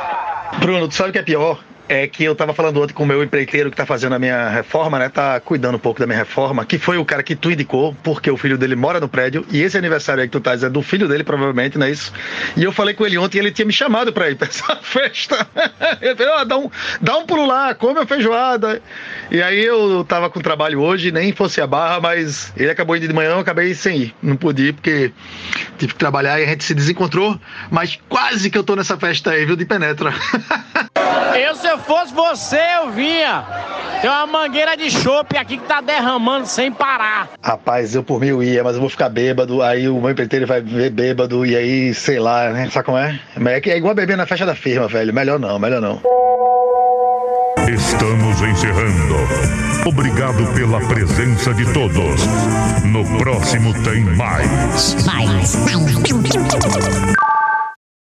Bruno, tu sabe o que é pior? É que eu tava falando ontem com o meu empreiteiro que tá fazendo a minha reforma, né? Tá cuidando um pouco da minha reforma, que foi o cara que tu indicou, porque o filho dele mora no prédio, e esse aniversário aí que tu tá é do filho dele, provavelmente, não é isso? E eu falei com ele ontem e ele tinha me chamado pra ir <laughs> pra essa festa. ele falou, oh, dá, um, dá um pulo lá, come a feijoada. E aí eu tava com trabalho hoje, nem fosse a barra, mas ele acabou indo de manhã, eu acabei sem ir. Não pude ir porque tive que trabalhar e a gente se desencontrou, mas quase que eu tô nessa festa aí, viu, de penetra. eu, se eu fosse você, eu vinha. Tem uma mangueira de chope aqui que tá derramando sem parar. Rapaz, eu por mim eu ia, mas eu vou ficar bêbado. Aí o meu empreiteiro vai ver bêbado e aí, sei lá, né? Sabe como é? É, é igual beber na festa da firma, velho. Melhor não, melhor não. Estamos encerrando. Obrigado pela presença de todos. No próximo tem mais. Mais.